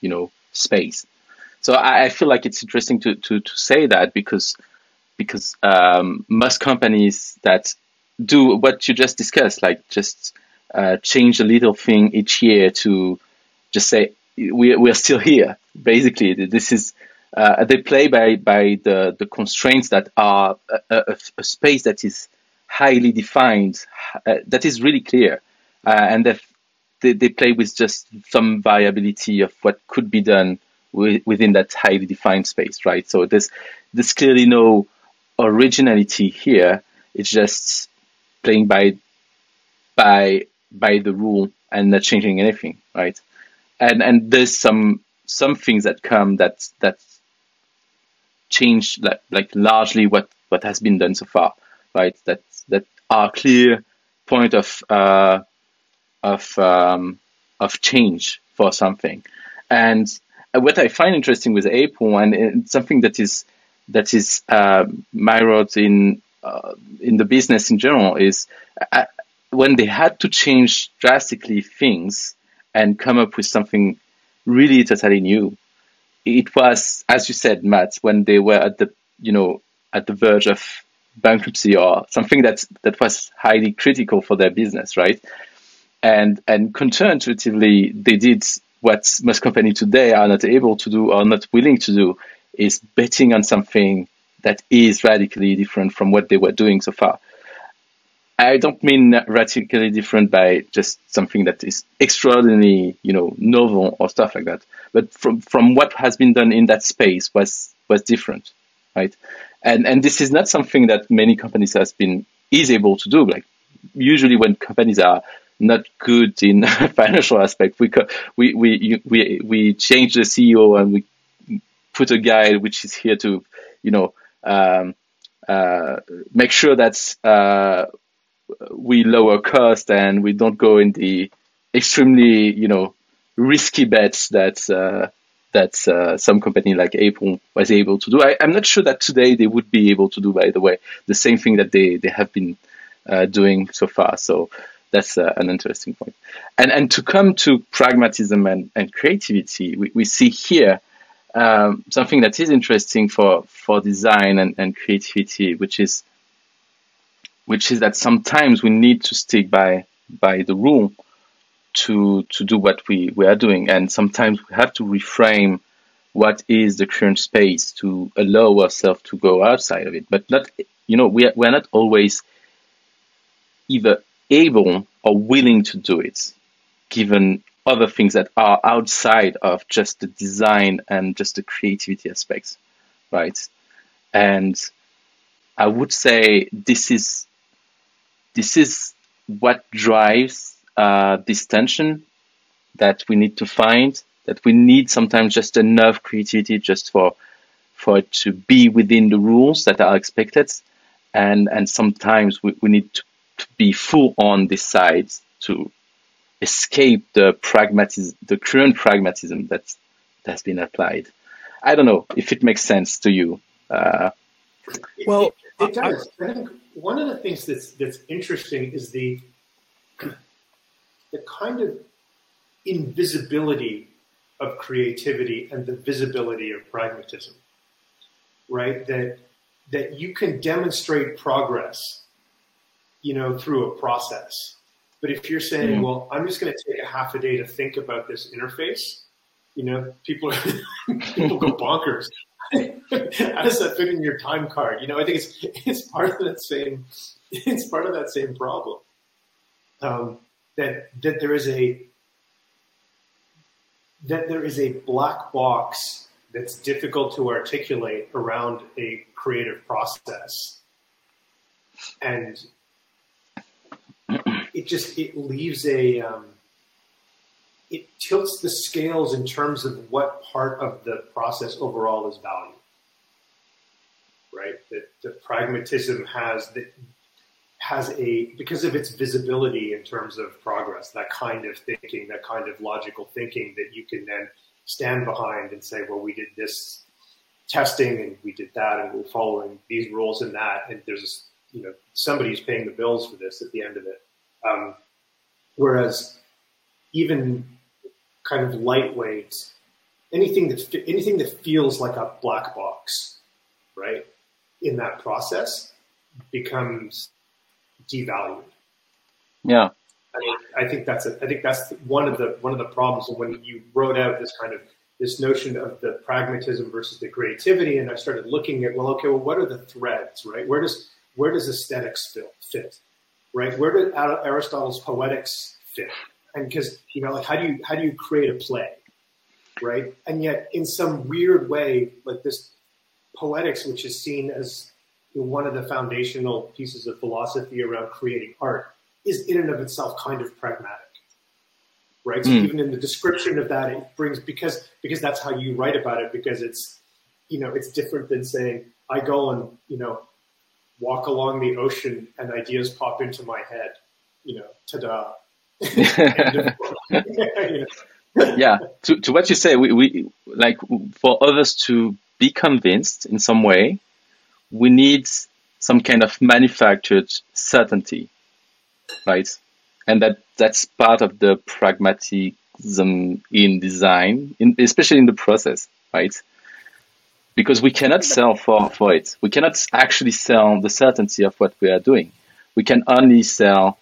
you know, space. So I, I, feel like it's interesting to, to, to say that because because um, most companies that do what you just discussed, like just uh, change a little thing each year to just say we we're still here. Basically, this is uh, they play by by the the constraints that are a, a, a space that is highly defined, uh, that is really clear, uh, and they, they play with just some variability of what could be done within that highly defined space, right? So there's there's clearly no originality here. It's just playing by by by the rule and not changing anything, right? And and there's some some things that come that that change like, like largely what, what has been done so far, right? That that are clear point of uh, of um, of change for something, and what I find interesting with and, and something that is that is uh, mirrored in uh, in the business in general is uh, when they had to change drastically things and come up with something really totally new. It was, as you said, Matt, when they were at the you know at the verge of bankruptcy or something that that was highly critical for their business, right? And and counterintuitively, they did what most companies today are not able to do or not willing to do is betting on something that is radically different from what they were doing so far. I don't mean radically different by just something that is extraordinarily, you know, novel or stuff like that. But from from what has been done in that space was was different, right? And and this is not something that many companies has been is able to do. Like usually when companies are not good in (laughs) financial aspect, we we we we we change the CEO and we put a guy which is here to, you know, um, uh, make sure that uh, we lower cost and we don't go in the extremely, you know, risky bets that uh, that uh, some company like Apple was able to do. I, am not sure that today they would be able to do, by the way, the same thing that they, they have been uh, doing so far. So that's uh, an interesting point. And and to come to pragmatism and, and creativity, we, we see here um, something that is interesting for for design and, and creativity, which is which is that sometimes we need to stick by by the rule to to do what we, we are doing, and sometimes we have to reframe what is the current space to allow ourselves to go outside of it. But not you know we are, we are not always either able or willing to do it, given other things that are outside of just the design and just the creativity aspects, right? And I would say this is this is what drives uh, this tension that we need to find. That we need sometimes just enough creativity just for for it to be within the rules that are expected, and and sometimes we, we need to, to be full on this side to escape the pragmatism, the current pragmatism that that's been applied. I don't know if it makes sense to you. Uh, well, it, it, it does. I, I think one of the things that's that's interesting is the the kind of invisibility of creativity and the visibility of pragmatism, right? That that you can demonstrate progress, you know, through a process but if you're saying, mm-hmm. well, I'm just going to take a half a day to think about this interface, you know, people are, (laughs) people go bonkers. How does that fit in your time card? You know, I think it's it's part of that same it's part of that same problem. Um, that that there is a that there is a black box that's difficult to articulate around a creative process, and it just it leaves a um, it tilts the scales in terms of what part of the process overall is valued. Right, that the pragmatism has that has a because of its visibility in terms of progress, that kind of thinking, that kind of logical thinking that you can then stand behind and say, well, we did this testing and we did that and we're following these rules and that, and there's you know somebody's paying the bills for this at the end of it um, whereas even kind of lightweight, anything that anything that feels like a black box, right, in that process becomes devalued. Yeah. I, I think that's a, I think that's one of the one of the problems. When you wrote out this kind of this notion of the pragmatism versus the creativity, and I started looking at well, okay, well, what are the threads, right? Where does where does aesthetics fit? right? Where did Aristotle's poetics fit? And because you know, like how do you how do you create a play, right? And yet, in some weird way, like this poetics, which is seen as one of the foundational pieces of philosophy around creating art, is in and of itself kind of pragmatic, right? So mm. even in the description of that, it brings because because that's how you write about it because it's you know it's different than saying I go and you know walk along the ocean and ideas pop into my head. You know, ta-da. (laughs) yeah, to, to what you say, we, we like for others to be convinced in some way, we need some kind of manufactured certainty, right? And that that's part of the pragmatism in design, in, especially in the process, right? Because we cannot sell for, for it. We cannot actually sell the certainty of what we are doing. We can only sell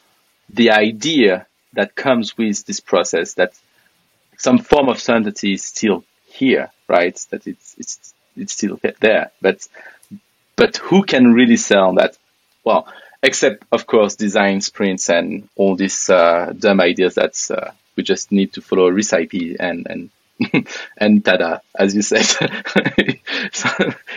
the idea that comes with this process that some form of certainty is still here, right? That it's, it's, it's still there. But, but who can really sell that? Well, except of course design sprints and all these uh, dumb ideas that uh, we just need to follow a recipe and, and (laughs) and tada, as you said, (laughs) so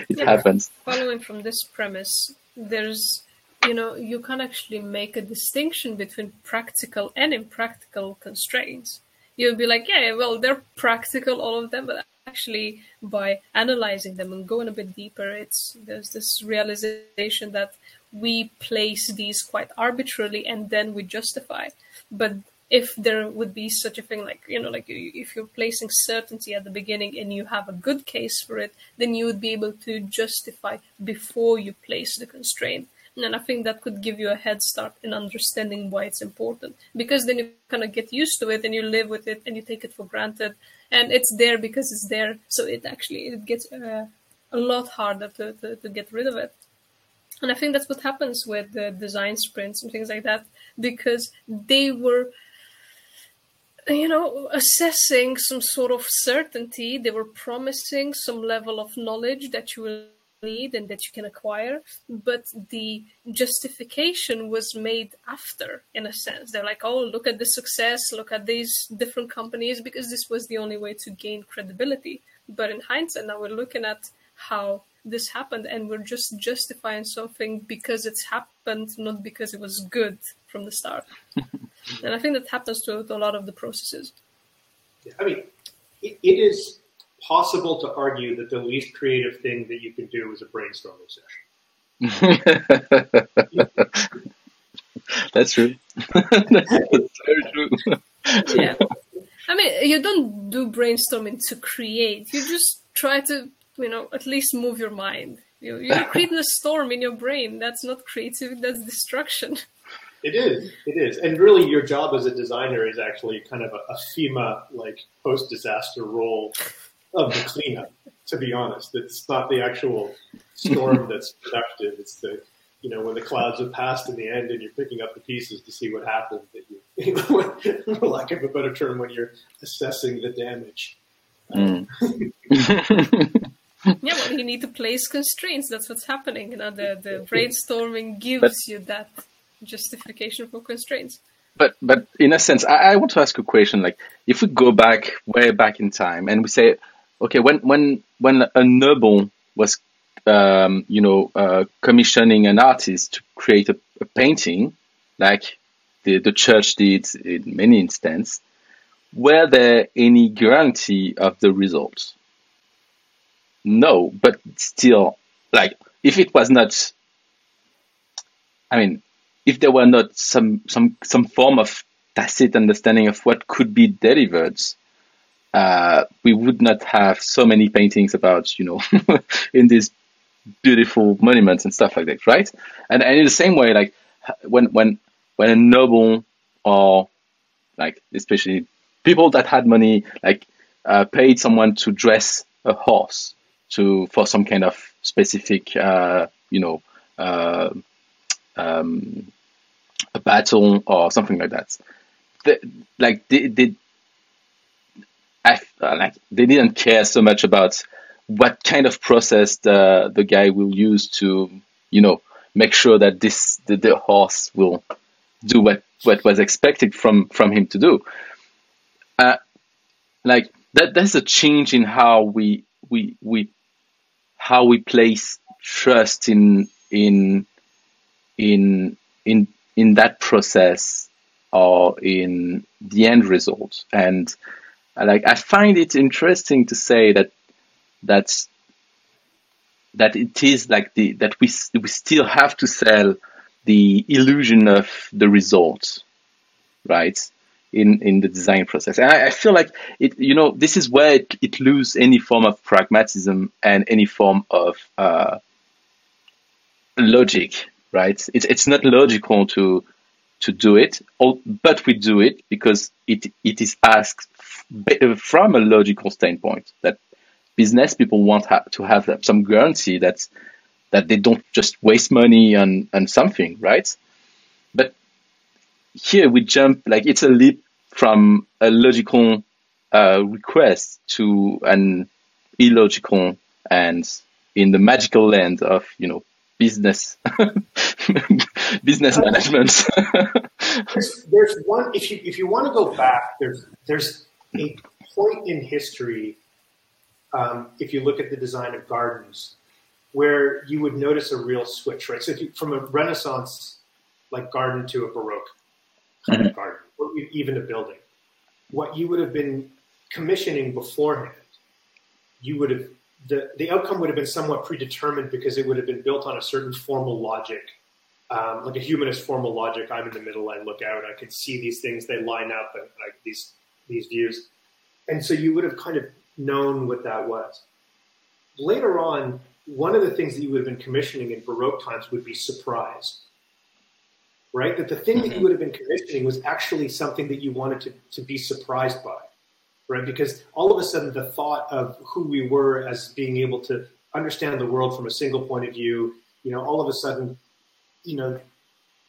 it yeah. happens. Following from this premise, there's you know you can actually make a distinction between practical and impractical constraints. You'll be like, yeah, well, they're practical, all of them, but actually by analyzing them and going a bit deeper, it's there's this realization that we place these quite arbitrarily and then we justify. But if there would be such a thing like you know like if you're placing certainty at the beginning and you have a good case for it then you would be able to justify before you place the constraint And I think that could give you a head start in understanding why it's important because then you kind of get used to it and you live with it and you take it for granted and it's there because it's there. So it actually it gets uh, a lot harder to, to, to get rid of it. And I think that's what happens with the design sprints and things like that because they were you know, assessing some sort of certainty. They were promising some level of knowledge that you will need and that you can acquire, but the justification was made after, in a sense. They're like, oh, look at the success, look at these different companies, because this was the only way to gain credibility. But in hindsight, now we're looking at how this happened and we're just justifying something because it's happened, not because it was good from the start. (laughs) and I think that happens to, to a lot of the processes. I mean, it, it is possible to argue that the least creative thing that you can do is a brainstorming session. (laughs) That's true. That's very true. yeah. I mean, you don't do brainstorming to create. You just try to, you know, at least move your mind. You, you're (laughs) creating a storm in your brain. That's not creative. That's destruction. (laughs) It is. It is. And really, your job as a designer is actually kind of a, a FEMA like post disaster role of the cleanup. To be honest, it's not the actual storm (laughs) that's productive. It's the you know when the clouds have passed in the end and you're picking up the pieces to see what happened. That you, for lack of a better term, when you're assessing the damage. Mm. (laughs) yeah, well, you need to place constraints. That's what's happening. You know, the the brainstorming gives but, you that justification for constraints. But but in a sense, I, I want to ask a question. Like, if we go back way back in time and we say, okay, when when when a noble was, um, you know, uh, commissioning an artist to create a, a, painting, like the the church did in many instances, were there any guarantee of the results? No, but still, like if it was not, I mean, if there were not some some some form of tacit understanding of what could be delivered, uh, we would not have so many paintings about, you know, (laughs) in these beautiful monuments and stuff like that, right? And, and in the same way, like when when when a noble or like especially people that had money, like uh, paid someone to dress a horse to for some kind of specific, uh, you know, uh, um, a battle or something like that. The, like they, they I, uh, like they didn't care so much about what kind of process the the guy will use to you know make sure that this the, the horse will do what what was expected from from him to do. Uh, like that that's a change in how we we we how we place trust in in in in in that process or in the end result and uh, like I find it interesting to say that that's that it is like the that we we still have to sell the illusion of the result, right? In in the design process, and I, I feel like it. You know, this is where it, it loses any form of pragmatism and any form of uh, logic, right? It's it's not logical to to do it, but we do it because it it is asked from a logical standpoint that business people want to have some guarantee that that they don't just waste money on on something, right? But here we jump like it's a leap from a logical uh, request to an illogical and in the magical land of you know business (laughs) business management. there's, there's one if you if you want to go back, there's there's a point in history, um, if you look at the design of gardens, where you would notice a real switch, right? So you, from a Renaissance like garden to a Baroque. Garden, or even a building, what you would have been commissioning beforehand, you would have the, the outcome would have been somewhat predetermined because it would have been built on a certain formal logic, um, like a humanist formal logic. I'm in the middle. I look out. I can see these things. They line up, and like these these views. And so you would have kind of known what that was. Later on, one of the things that you would have been commissioning in Baroque times would be surprise. Right? That the thing that you Mm-hmm. would have been commissioning was actually something that you wanted to, to be surprised by. Right? Because all of a sudden the thought of who we were as being able to understand the world from a single point of view, you know, all of a sudden, you know,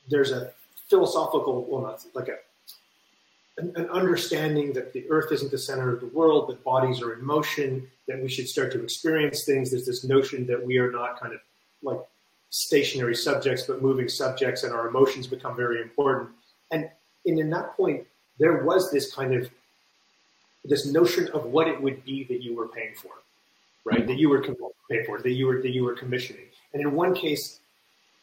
there's a philosophical, well, not like a an, an understanding that the earth isn't the center of the world, that bodies are in motion, that we should start to experience things. There's this notion that we are not kind of like stationary subjects, but moving subjects, and our emotions become very important. And, in that point, there was this kind of this notion of what it would be that you were paying for, right? That you were paying for, that you were that you were commissioning. And in one case,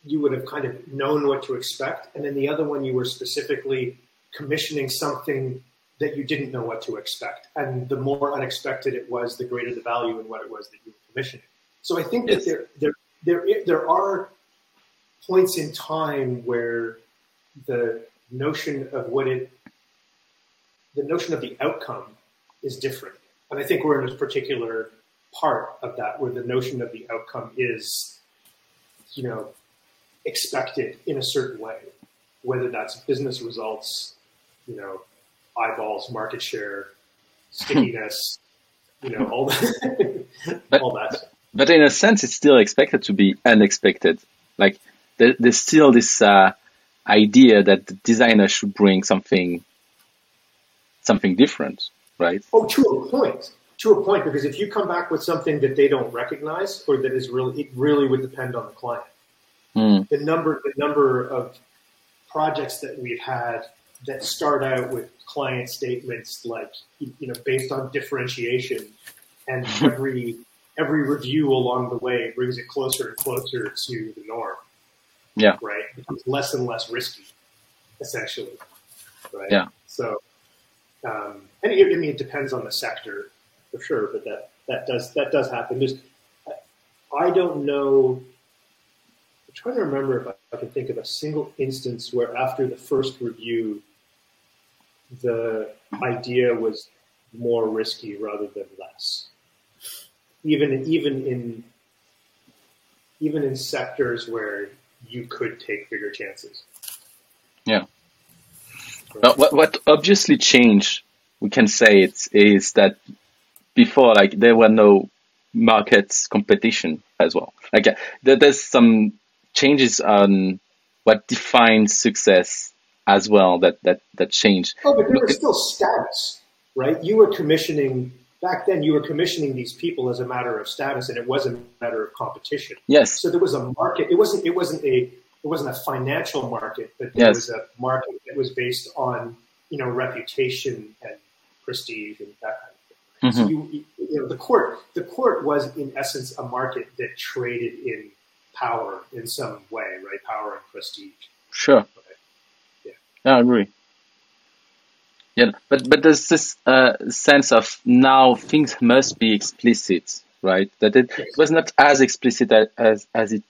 you would have kind of known what to expect, and in the other one, you were specifically commissioning something that you didn't know what to expect. And the more unexpected it was, the greater the value in what it was that you were commissioning. So I think Yes. that there, there, there, there are points in time where the notion of what it, the notion of the outcome is different. And I think we're in a particular part of that where the notion of the outcome is, you know, expected in a certain way, whether that's business results, you know, eyeballs, market share, (laughs) stickiness, you know, all that, But- all that. But in a sense, it's still expected to be unexpected. Like there, there's still this uh, idea that the designer should bring something, something different, right? Oh, to a point. To a point, because if you come back with something that they don't recognize or that is really, it really would depend on the client. Hmm. The number, the number of projects that we've had that start out with client statements like, you know, based on differentiation, and (laughs) every every review along the way brings it closer and closer to the norm. Yeah. Right. It becomes less and less risky, essentially. Right. Yeah. So, um, and it, I mean, it depends on the sector for sure, but that that does that does happen. Just, I don't know. I'm trying to remember if I, I can think of a single instance where after the first review, the idea was more risky rather than less. Even even in even in sectors where you could take bigger chances. Yeah. But what, what obviously changed, we can say it, is that before, like, there were no market competition as well. Like, uh, there, there's some changes on what defines success as well that, that, that changed. Oh, but there were still status, right? You were commissioning back then. You were commissioning these people as a matter of status, and it wasn't a matter of competition. Yes. So there was a market. It wasn't. It wasn't a. It wasn't a financial market, but there Yes. was a market that was based on you know reputation and prestige and that kind of thing. Mm-hmm. So you, you know the court. The court was in essence a market that traded in power in some way, right? Power and prestige. Sure. Yeah. Yeah, I agree. Yeah, but but there's this uh, sense of now things must be explicit, right? That it was not as explicit as as it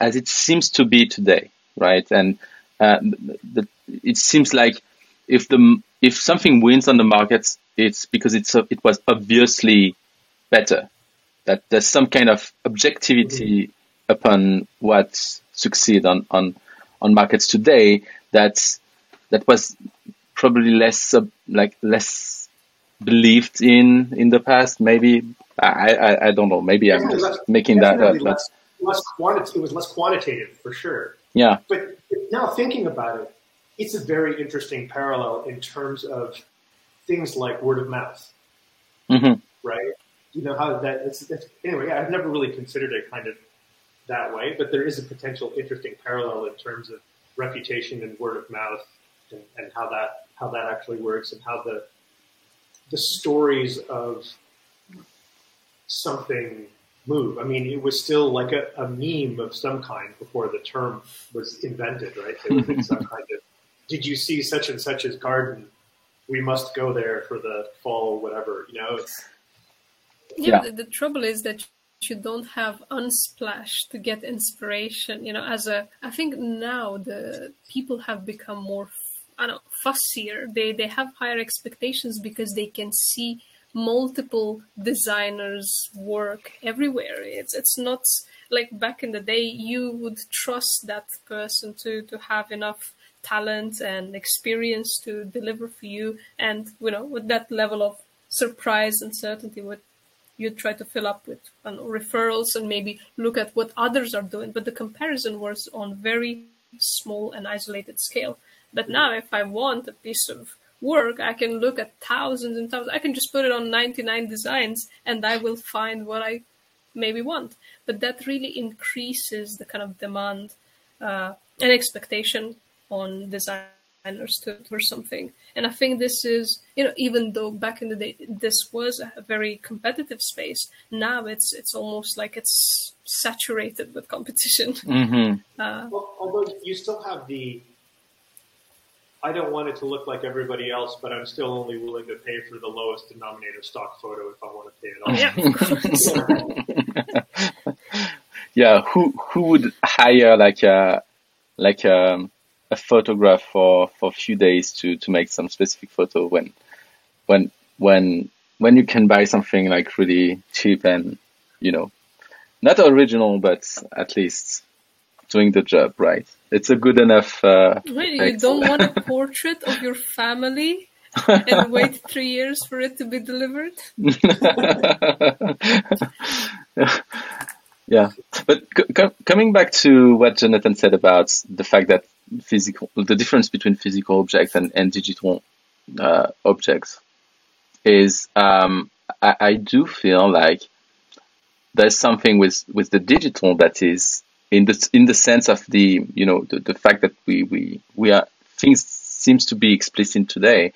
as, it seems to be today, right? And uh, the, it seems like if the if something wins on the markets, it's because it's it was obviously better. That there's some kind of objectivity upon what succeed on on on markets today. That's that was probably less uh, like less believed in in the past. Maybe I I, I don't know. Maybe I'm just less- making that up. less, less quantity. It was less quantitative for sure. yeah, But now thinking about it, it's a very interesting parallel in terms of things like word of mouth, hmm right? You know how that. It's, it's, anyway, I've never really considered it kind of that way, but there is a potential interesting parallel in terms of reputation and word of mouth, and, and how that how that actually works, and how the the stories of something move. I mean, it was still like a, a meme of some kind before the term was invented, right? There would be some (laughs) kind of, did you see such and such's garden? We must go there for the fall, whatever. You know, it's Yeah, Yeah. The, the trouble is that you don't have unsplash to get inspiration. You know, as a, I think now the people have become more, f- I don't fussier. They they have higher expectations because they can see multiple designers work everywhere. It's it's not like back in the day you would trust that person to to have enough talent and experience to deliver for you and you know with that level of surprise and certainty what you try to fill up with know, referrals and maybe look at what others are doing but the comparison was on very small and isolated scale but now if i want a piece of work i can look at thousands and thousands i can just put it on 99 designs and i will find what i maybe want but that really increases the kind of demand uh, and expectation on designers to for something. And I think this is, you know, even though back in the day this was a very competitive space, now it's it's almost like it's saturated with competition. Mm-hmm. Uh, well, although you still have the I don't want it to look like everybody else, but I'm still only willing to pay for the lowest denominator stock photo if I want to pay it all. Yeah, (laughs) yeah. Who who would hire like a like a, a photograph for for a few days to to make some specific photo when when when when you can buy something like really cheap and you know not original but at least doing the job right it's a good enough. Uh, really, you don't want a (laughs) portrait of your family (laughs) and wait three years for it to be delivered? (laughs) yeah, but c- coming back to what Jonathan said about the fact that physical, the difference between physical objects and, and digital uh, objects is, um, I, I do feel like there's something with with the digital that is in the in the sense of the you know the, the fact that we we we are things seems to be explicit today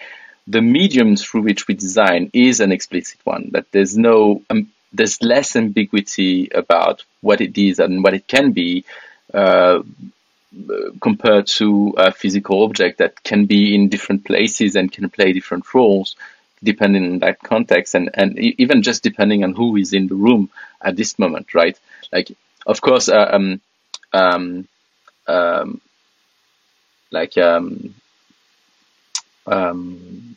the medium through which we design is an explicit one that there's no um, there's less ambiguity about what it is and what it can be uh, compared to a physical object that can be in different places and can play different roles depending on that context and, and even just depending on who is in the room at this moment, right? Like of course, uh, um, um, um, like um, um,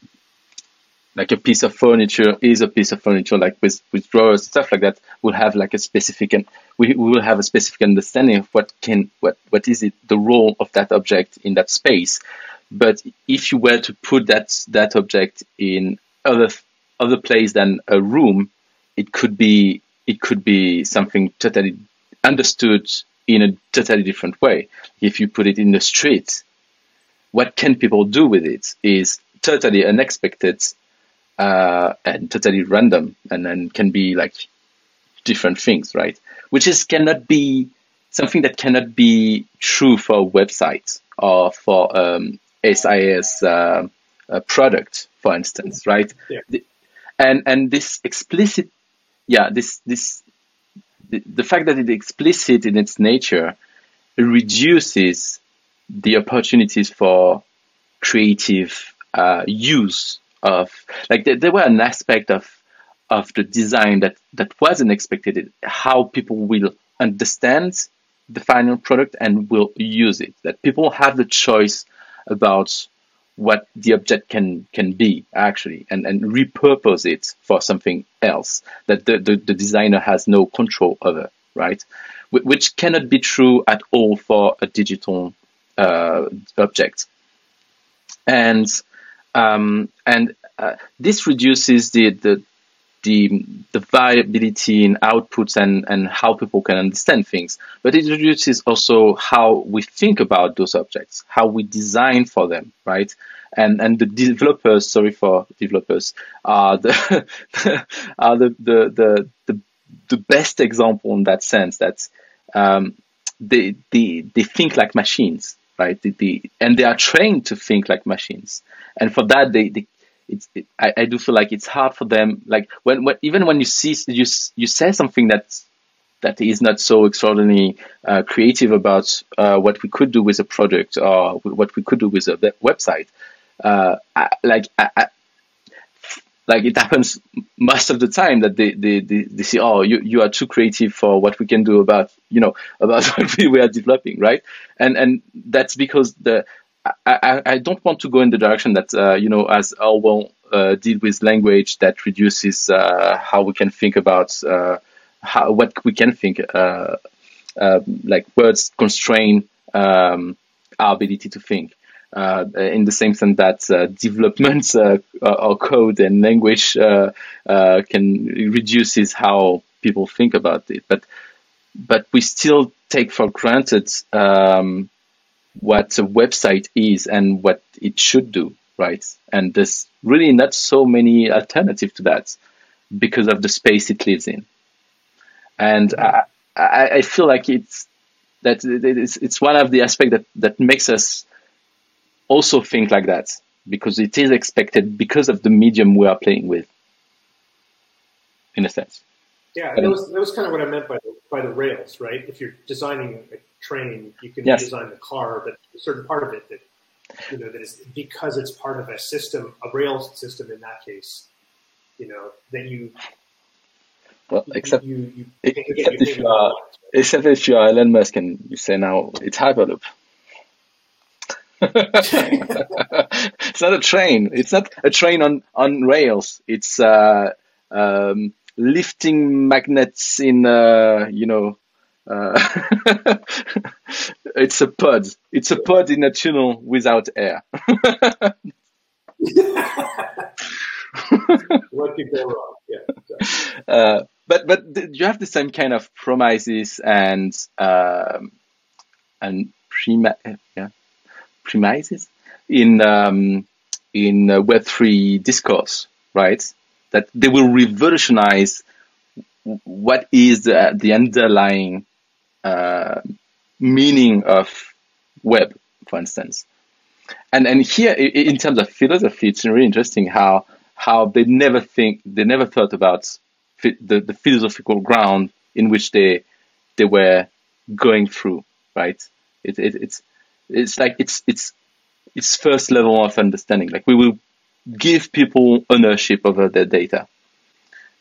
like a piece of furniture is a piece of furniture, like with, with drawers stuff like that, will have like a specific and we, we will have a specific understanding of what can what what is it the role of that object in that space. But if you were to put that that object in other other place than a room, it could be it could be something totally understood in a totally different way. If you put it in the street, what can people do with it is totally unexpected uh, and totally random, and then can be like different things, right? Which is cannot be something that cannot be true for a website or for um, SIS uh, product, for instance, right? Yeah. And and this explicit, yeah, this this the, fact that it's explicit in its nature reduces the opportunities for creative uh, use of like there, there were an aspect of of the design that that wasn't expected how people will understand the final product and will use it that people have the choice about what the object can can be actually and, and repurpose it for something else that the, the, the designer has no control over right? Which cannot be true at all for a digital uh, object. And um, and uh, this reduces the, the the the variability in outputs and and how people can understand things. But it reduces also how we think about those objects how we design for them right? And and the developers sorry for developers are the (laughs) are the, the the the the best example in that sense that um, they they they think like machines right? They, they, and they are trained to think like machines. And for that they, they it's it, I, I do feel like it's hard for them like when, when even when you see you you say something that that is not so extraordinarily uh, creative about uh, what we could do with a product or what we could do with a website uh, I, like I, I, like it happens most of the time that they, they, they, they say, oh, you, you are too creative for what we can do about, you know, (laughs) about what we, we are developing, right? And, and that's because the, I, I, don't want to go in the direction that, uh, you know, as Orwell uh, deal with language that reduces uh, how we can think about uh, how what we can think. Uh, um, like words constrain um, our ability to think. Uh, in the same sense that development or code and language can reduces how people think about it, but but we still take for granted um, what a website is and what it should do, right? And there's really not so many alternatives to that because of the space it lives in. And I, I, feel like it's that it's, it's one of the aspects that, that makes us also think like that because it is expected because of the medium we are playing with, in a sense. Yeah, that was that was kind of what I meant by the, by the rails, right? If you're designing a train, you can yes. design the car, but a certain part of it that you know that is because it's part of a system, a rail system in that case, you know that you. Well, except you, you, you except if you are except if you are Elon Musk and you say now it's Hyperloop. (laughs) it's not a train. It's not a train on on rails. It's uh, um, lifting magnets in uh, you know uh, (laughs) it's a pod. It's a pod in a tunnel without air. (laughs) (laughs) what could go wrong? Yeah. Exactly. Uh, but but you have the same kind of promises and um, and prima yeah premises in um, in Web three discourse, right? That they will revolutionize what is the, the underlying uh, meaning of web, for instance. And and here, in terms of philosophy, it's really interesting how how they never think they never thought about the, the philosophical ground in which they they were going through, right? It, it, it's it's like it's it's it's first level of understanding. Like we will give people ownership over their data,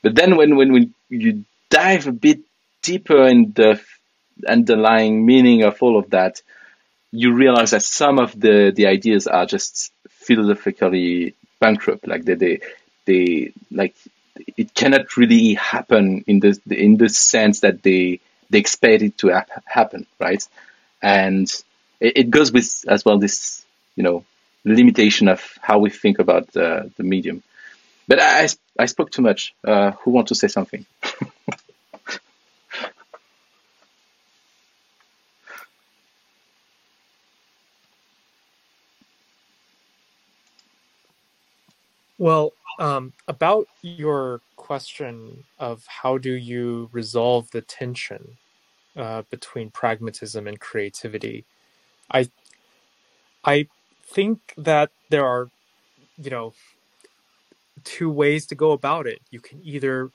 but then when when, when you dive a bit deeper in the underlying meaning of all of that, you realize that some of the, the ideas are just philosophically bankrupt. Like they, they, they, like it cannot really happen in the in the sense that they they expect it to ha- happen, right? And it, it, goes with as well this you know limitation of how we think about the, the medium. But I, I spoke too much. Uh, who want to say something? (laughs) Well, um, about your question of how do you resolve the tension uh, between pragmatism and creativity, I I think that there are, you know, two ways to go about it. You can either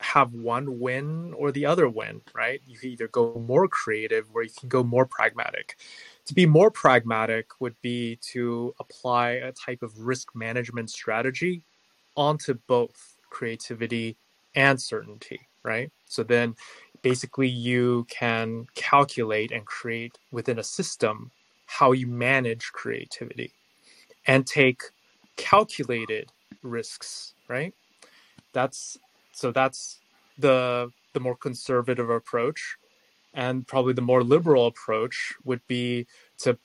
have one win or the other win, right? You can either go more creative or you can go more pragmatic to be more pragmatic would be to apply a type of risk management strategy onto both creativity and certainty, right? So then basically you can calculate and create within a system how you manage creativity and take calculated risks, right? That's so that's the the more conservative approach and probably the more liberal approach would be to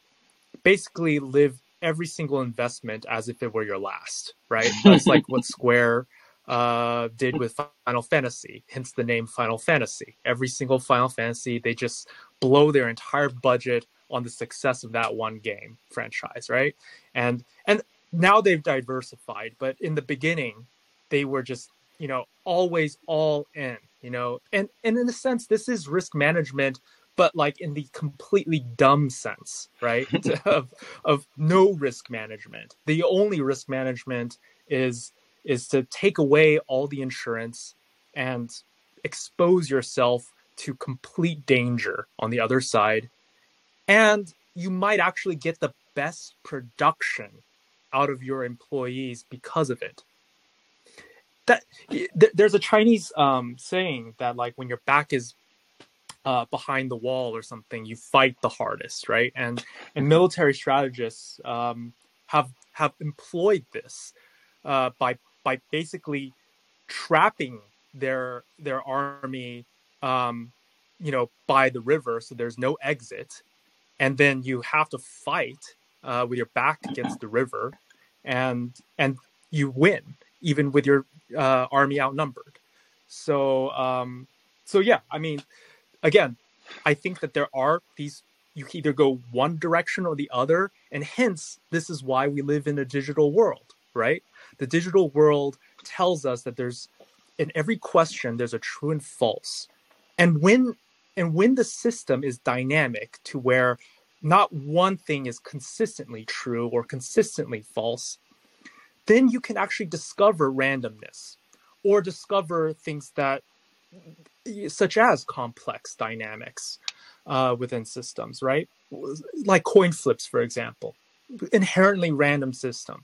basically live every single investment as if it were your last, right? (laughs) That's like what Square uh, did with Final Fantasy, hence the name Final Fantasy. Every single Final Fantasy, they just blow their entire budget on the success of that one game franchise, right? And and now they've diversified, but in the beginning, they were just you know always all in you know? And and in a sense this is risk management but like in the completely dumb sense right (laughs) of of no risk management. The only risk management is is to take away all the insurance and expose yourself to complete danger on the other side. And you might actually get the best production out of your employees because of it that there's a Chinese um, saying that like when your back is uh, behind the wall or something, you fight the hardest, right? And and military strategists um, have have employed this uh, by by basically trapping their their army, um, you know, by the river, so there's no exit, and then you have to fight uh, with your back against the river, and and you win even with your uh, army outnumbered. So um, so yeah, I mean, again, I think that there are these. You either go one direction or the other, and hence this is why we live in a digital world, right? The digital world tells us that there's in every question there's a true and false, and when and when the system is dynamic to where not one thing is consistently true or consistently false, then you can actually discover randomness or discover things that such as complex dynamics uh, within systems right? Like coin flips for example. Inherently random system.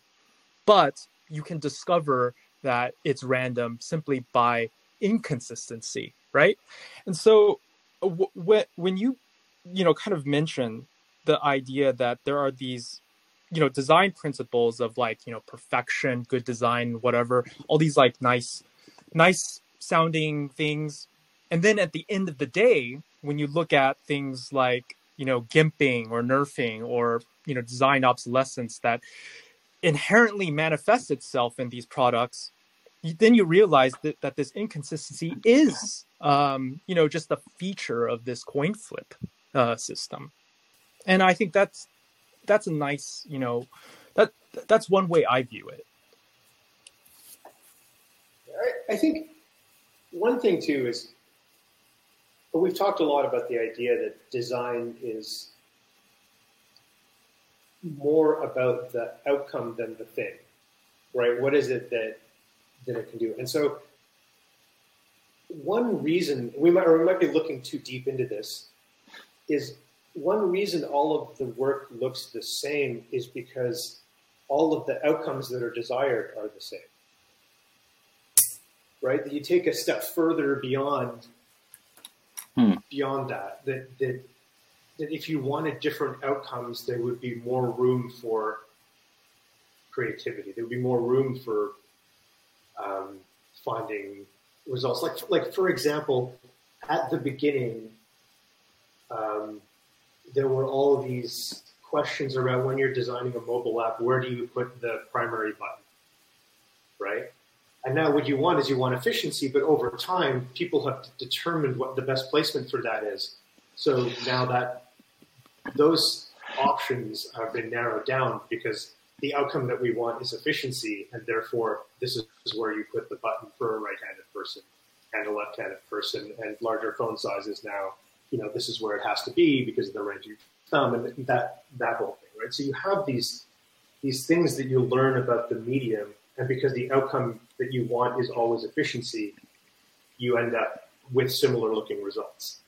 But you can discover that it's random simply by inconsistency right? And so when you you know kind of mention the idea that there are these you know design principles of like you know perfection good design whatever all these like nice nice sounding things. And then at the end of the day when you look at things like you know gimping or nerfing or you know design obsolescence that inherently manifests itself in these products then you realize that, that this inconsistency is um, you know just a feature of this coin flip uh, system. And i think that's that's a nice you know that that's one way i view it I, think one thing too is we've talked a lot about the idea that design is more about the outcome than the thing, right? What is it that that it can do? And so, one reason we might or we might be looking too deep into this is one reason all of the work looks the same is because all of the outcomes that are desired are the same. Right? That you take a step further beyond hmm. beyond that, that that that if you wanted different outcomes, there would be more room for creativity. There would be more room for um, finding results. Like, like for example, at the beginning, um, there were all of these questions around when you're designing a mobile app, where do you put the primary button, right? And now what you want is you want efficiency, but over time, people have determined what the best placement for that is. So now that those options have been narrowed down because the outcome that we want is efficiency, and therefore this is where you put the button for a right-handed person and a left-handed person, and larger phone sizes now you know, this is where it has to be because of the range of thumb and that that whole thing, right? So you have these these things that you learn about the medium, and because the outcome that you want is always efficiency, you end up with similar looking results.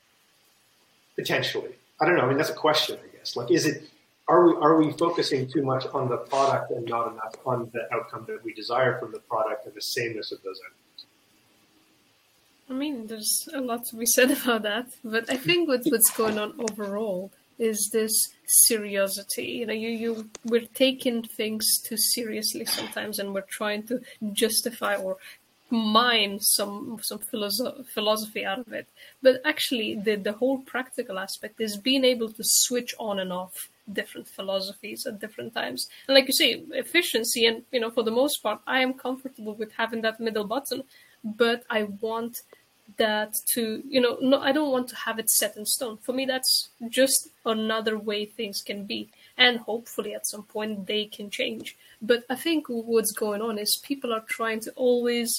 Potentially, I don't know. I mean, that's a question, I guess. Like, is it are we are we focusing too much on the product and not enough on the outcome that we desire from the product and the sameness of those outcomes? I mean, there's a lot to be said (laughs) about that, but I think what, what's going on overall is this seriosity. You know, you, you we're taking things too seriously sometimes, and we're trying to justify or mine some some philosoph- philosophy out of it. But actually, the the whole practical aspect is being able to switch on and off different philosophies at different times. And like you say, efficiency, and you know, for the most part, I am comfortable with having that middle button, but I want that to you know no i don't want to have it set in stone. For me that's just another way things can be. And hopefully at some point they can change. But i think what's going on is people are trying to always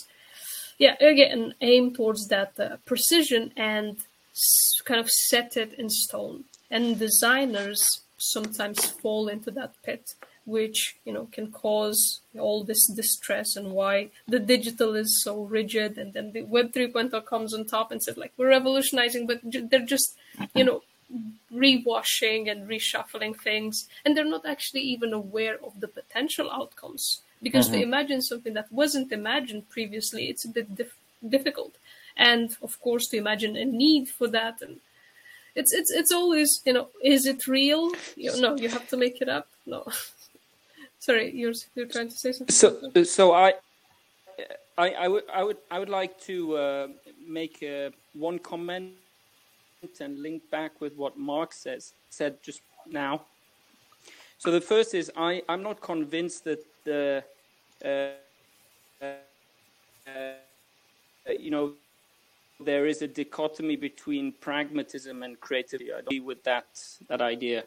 yeah again aim towards that uh, precision and kind of set it in stone. And designers sometimes fall into that pit which you know can cause all this distress and why the digital is so rigid. And then the web 3.0 comes on top and says like we're revolutionizing but they're just you know rewashing and reshuffling things. And they're not actually even aware of the potential outcomes. Because mm-hmm. to imagine something that wasn't imagined previously it's a bit dif- difficult. And of course to imagine a need for that and it's it's it's always you know is it real? You no you have to make it up. No (laughs) Sorry, you're you're trying to say something. So, so I, I, I would, I would, I would like to uh, make uh, one comment and link back with what Mark says said just now. So the first is I, I'm not convinced that the, uh, uh you know, there is a dichotomy between pragmatism and creativity. I don't agree with that that idea.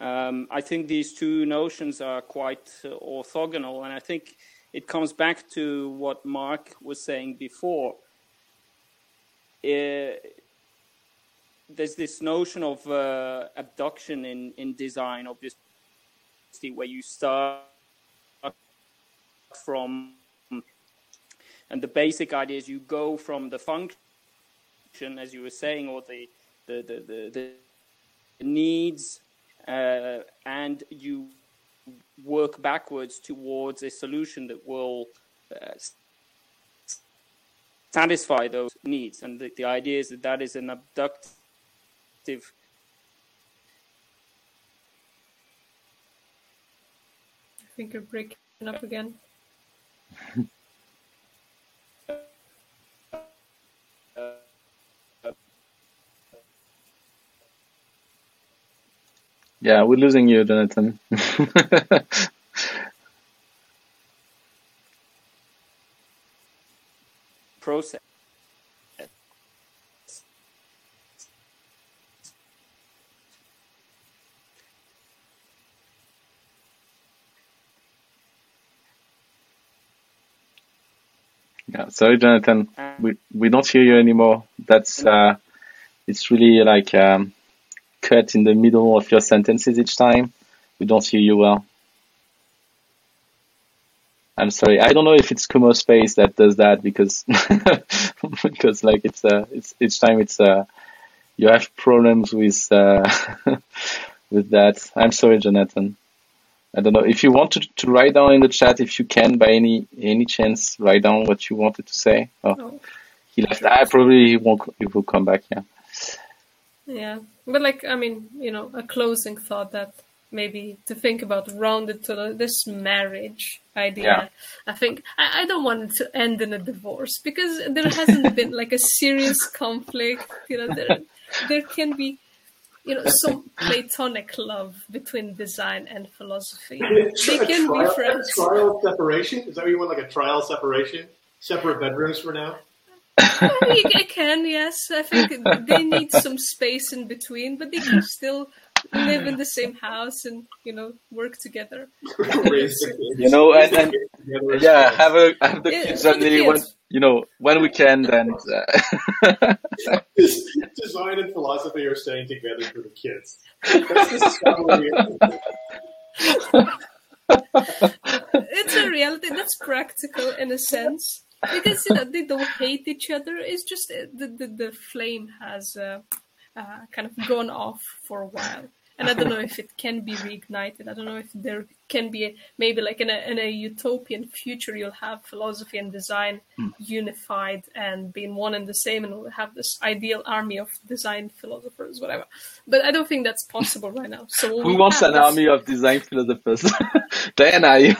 Um, I think these two notions are quite uh, orthogonal, and I think it comes back to what Mark was saying before. Uh, there's this notion of uh, abduction in, in design, obviously, where you start from, and the basic idea is you go from the function, as you were saying, or the the the, the, the needs uh, and you work backwards towards a solution that will uh, satisfy those needs. And the, the, idea is that that is an abductive. I think you're breaking up again. (laughs) Yeah, we're losing you, Jonathan. (laughs) Process. Yeah, sorry, Jonathan. We we don't hear you anymore. That's uh, it's really like um, cut in the middle of your sentences each time. We don't hear you well. I'm sorry. I don't know if it's Kumospace that does that because (laughs) because like it's uh it's each time it's uh you have problems with uh (laughs) with that. I'm sorry, Jonathan. I don't know if you want to, to write down in the chat if you can by any any chance write down what you wanted to say. Oh, oh. he left. I probably won't. He will come back. Yeah. Yeah, but like I mean, you know, a closing thought that maybe to think about rounded to this marriage idea. Yeah. I think I, I don't want it to end in a divorce because there hasn't (laughs) been like a serious conflict. You know, there there can be you know some platonic love between design and philosophy. they can trial, be friends. Trial separation is that what you want? Like a trial separation, separate bedrooms for now. I can, yes. I think they need some space in between, but they can still live in the same house and you know work together. (laughs) you know, and, and yeah, have a have the kids and the when you know when we can then. Uh... (laughs) Design and philosophy are staying together for the kids. That's it's a reality that's practical in a sense because you know they don't hate each other. It's just the the, the flame has uh, uh, kind of gone off for a while, and I don't know if it can be reignited. I don't know if there can be a, maybe like in a in a utopian future you'll have philosophy and design mm. unified and being one and the same, and we'll have this ideal army of design philosophers, whatever. But I don't think that's possible right now. So who wants an army of design philosophers? (laughs) Diana. (laughs)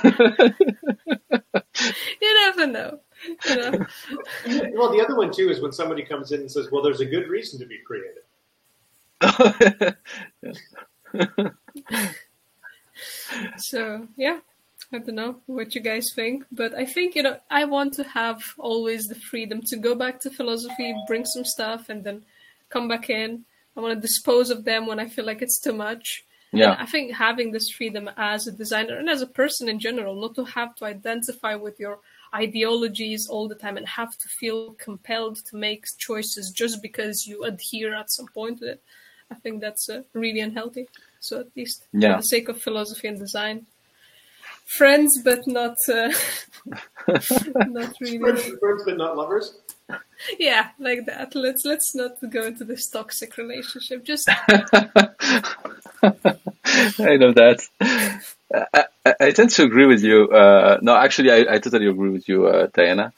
you never know (laughs) well, the other one too is when somebody comes in and says, "Well, there's a good reason to be creative." (laughs) so yeah, I don't know what you guys think, but I think you know I want to have always the freedom to go back to philosophy, bring some stuff, and then come back in. I want to dispose of them when I feel like it's too much. Yeah. And I think having this freedom as a designer and as a person in general, not to have to identify with your ideologies all the time and have to feel compelled to make choices just because you adhere at some point to it. I think that's uh, really unhealthy. So at least yeah. for the sake of philosophy and design, friends but not uh, (laughs) not really friends, friends but not lovers. Yeah, like that. Let's let's not go into this toxic relationship. Just (laughs) I know that. I, I, tend to agree with you. Uh, no, actually, I, I totally agree with you, uh, Diana.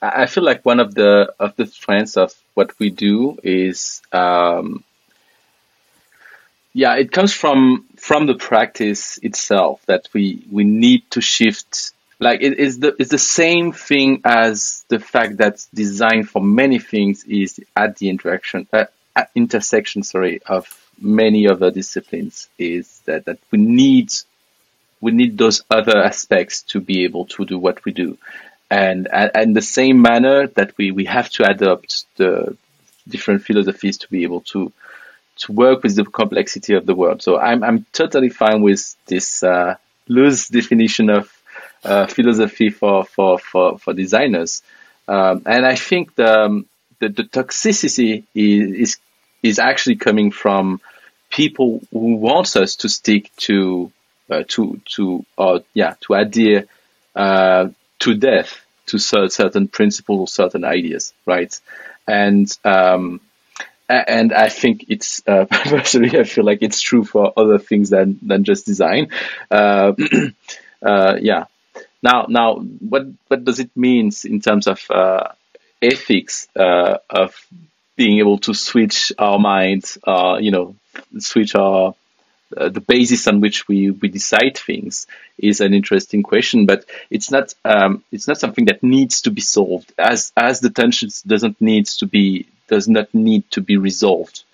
I, I feel like one of the of the strengths of what we do is um, yeah, it comes from from the practice itself that we we need to shift. Like it is the it's the same thing as the fact that design for many things is at the interaction uh, at intersection, sorry, of many other disciplines. Is that that we need we need those other aspects to be able to do what we do. And, and the same manner that we, we have to adopt the different philosophies to be able to, to work with the complexity of the world. So I'm, I'm totally fine with this, uh, loose definition of, uh, philosophy for, for, for, for designers. Um, and I think the, um, the, the toxicity is, is, is actually coming from people who wants us to stick to uh, to to uh, yeah to adhere uh, to death to certain principles or certain ideas, right? And um, and I think it's uh, (laughs) personally I feel like it's true for other things than than just design. Uh, (clears throat) uh, yeah. Now now what what does it mean in terms of ethics of being able to switch our minds, you know, switch our uh, the basis on which we, we decide things is an interesting question, but it's not um, it's not something that needs to be solved. As as the tensions doesn't needs to be does not need to be resolved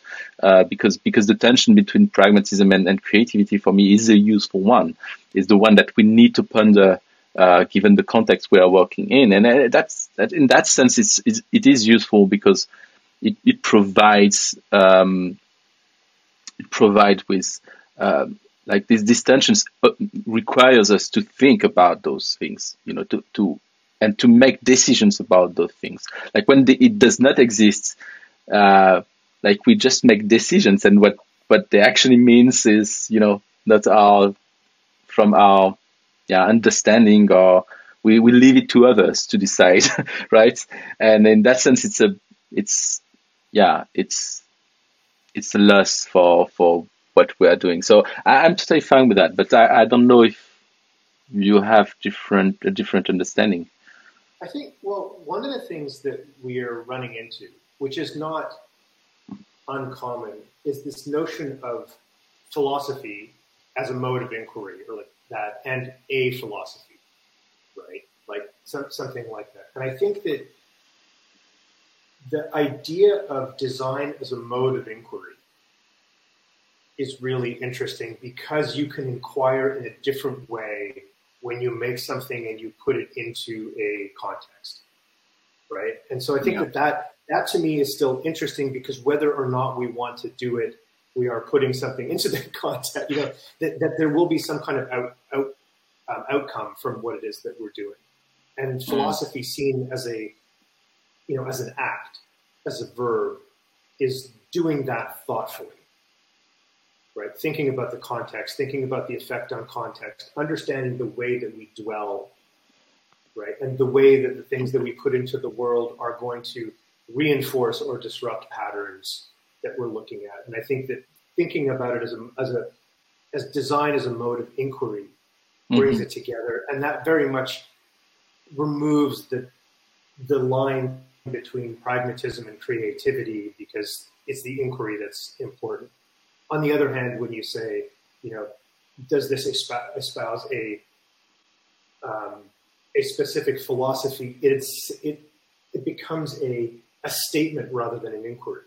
uh, because because the tension between pragmatism and, and creativity for me is a useful one is the one that we need to ponder uh, given the context we are working in. And uh, that's that in that sense it's, it's it is useful because it, it provides um, it provides with um, like these, these tensions uh, requires us to think about those things, you know, to, to and to make decisions about those things. Like when the, it does not exist, uh, like we just make decisions, and what what they actually means is, you know, that our from our yeah understanding or we, we leave it to others to decide, (laughs) right? And in that sense, it's a it's yeah it's it's a loss for for what we are doing. So I, am totally fine with that, but I, I don't know if you have different a different understanding. I think well, one of the things that we are running into, which is not uncommon, is this notion of philosophy as a mode of inquiry, or like that, and a philosophy, right? Like some, something like that. And I think that the idea of design as a mode of inquiry is really interesting because you can inquire in a different way when you make something and you put it into a context, right? And so I think yeah. that, that that to me is still interesting because whether or not we want to do it, we are putting something (laughs) into the context. You know that, that there will be some kind of out, out um, outcome from what it is that we're doing, and mm. philosophy seen as a you know as an act, as a verb, is doing that thoughtfully right? Thinking about the context, thinking about the effect on context, understanding the way that we dwell, right? And the way that the things that we put into the world are going to reinforce or disrupt patterns that we're looking at. And I think that thinking about it as a, as a, as design as a mode of inquiry brings mm-hmm. it together. And that very much removes the, the line between pragmatism and creativity because it's the inquiry that's important. On the other hand, when you say, you know, does this espouse a um, a specific philosophy? It's it it becomes a a statement rather than an inquiry,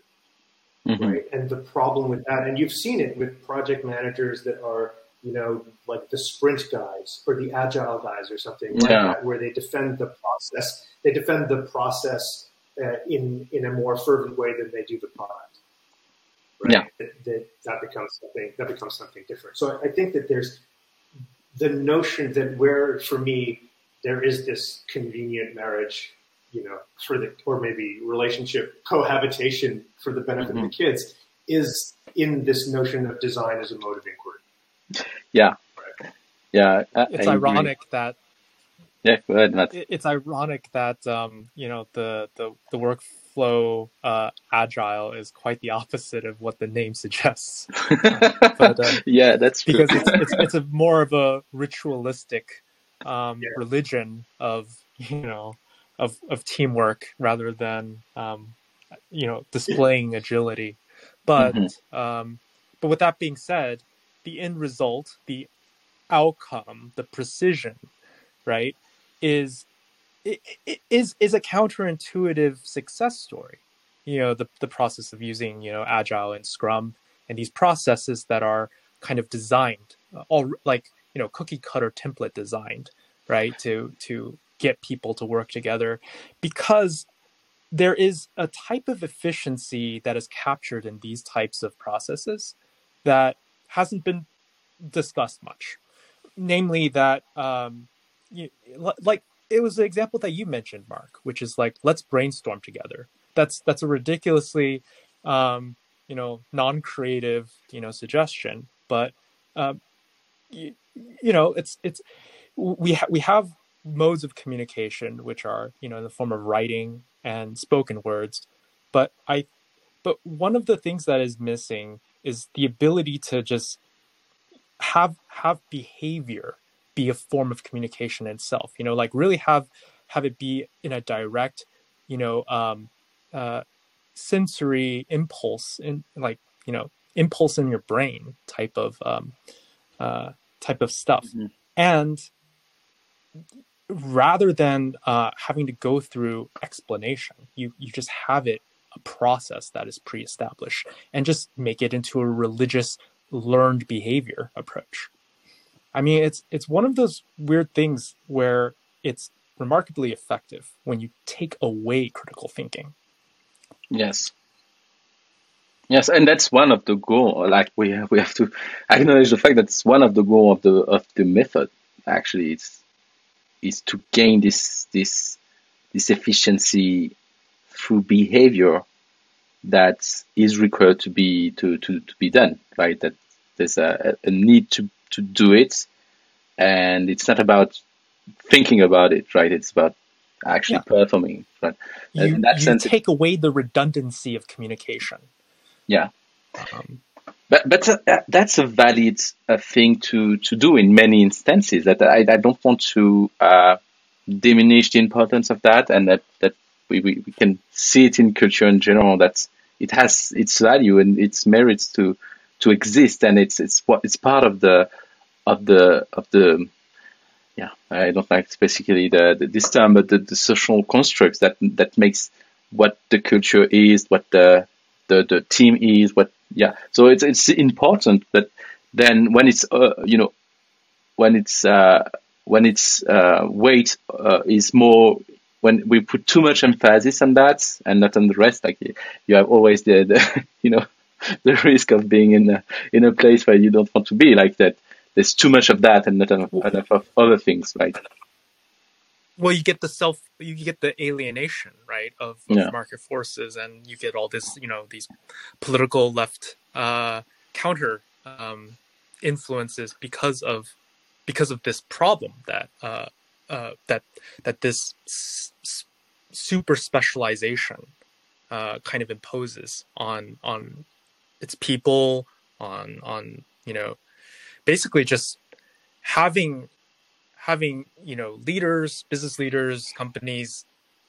mm-hmm. right? And the problem with that, and you've seen it with project managers that are you know, like the sprint guys or the agile guys or something yeah. like that, where they defend the process. They defend the process uh, in in a more fervent way than they do the product right? Yeah. That, that, that becomes something that becomes something different. So I think that there's the notion that where for me there is this convenient marriage, you know, for the or maybe relationship cohabitation for the benefit mm-hmm. of the mm-hmm. kids is in this notion of design as a mode of inquiry. Yeah. Right. Yeah. I, it's I ironic agree. that yeah, go ahead, Matt. It's ironic that um, you know the the the work flow uh, agile is quite the opposite of what the name suggests. (laughs) but, uh, yeah, that's true. because it's, it's, it's a more of a ritualistic um, yeah. religion of you know of of teamwork rather than um, you know displaying agility. But mm-hmm. um, but with that being said, the end result, the outcome, the precision, right, is is is a counterintuitive success story. You know, the the process of using you know agile and Scrum and these processes that are kind of designed uh, all like you know cookie cutter template designed right to to get people to work together because there is a type of efficiency that is captured in these types of processes that hasn't been discussed much namely that um, you, like it was the example that you mentioned mark which is like let's brainstorm together. That's that's a ridiculously um, you know non-creative you know suggestion but um, you, you know it's it's we ha- we have modes of communication which are you know in the form of writing and spoken words but i but one of the things that is missing is the ability to just have have behavior be a form of communication itself you know like really have have it be in a direct you know um uh sensory impulse in like you know impulse in your brain type of um uh type of stuff mm-hmm. and rather than uh, having to go through explanation, you you just have it a process that is pre-established and just make it into a religious learned behavior approach. I mean, it's it's one of those weird things where it's remarkably effective when you take away critical thinking. Yes. Yes, and that's one of the goal. Like we have, we have to acknowledge the fact that it's one of the goal of the of the method. Actually, it's is to gain this this this efficiency through behavior that is required to be to, to, to be done right that there's a, a need to to do it and it's not about thinking about it right it's about actually yeah. performing right you, in that you sense take it, away the redundancy of communication yeah um, but but uh, that's a valid uh, thing to, to do in many instances. That I, I don't want to uh, diminish the importance of that, and that that we, we, we can see it in culture in general. That it has its value and its merits to to exist, and it's it's what it's part of the of the of the yeah I don't like specifically the, the this term, but the, the social constructs that that makes what the culture is, what the the, the team is, what yeah. So it's it's important but then when it's uh, you know when it's uh, when its uh, weight uh, is more when we put too much emphasis on that and not on the rest like you have always the, the (laughs) you know (laughs) the risk of being in a in a place where you don't want to be like that there's too much of that and not enough, enough of other things right well you get the self you get the alienation right of, of yeah. market forces and you get all this you know these political left uh, counter um, influences because of because of this problem that uh, uh, that that this s- super specialization uh, kind of imposes on on its people on on you know basically just having having you know leaders, business leaders, companies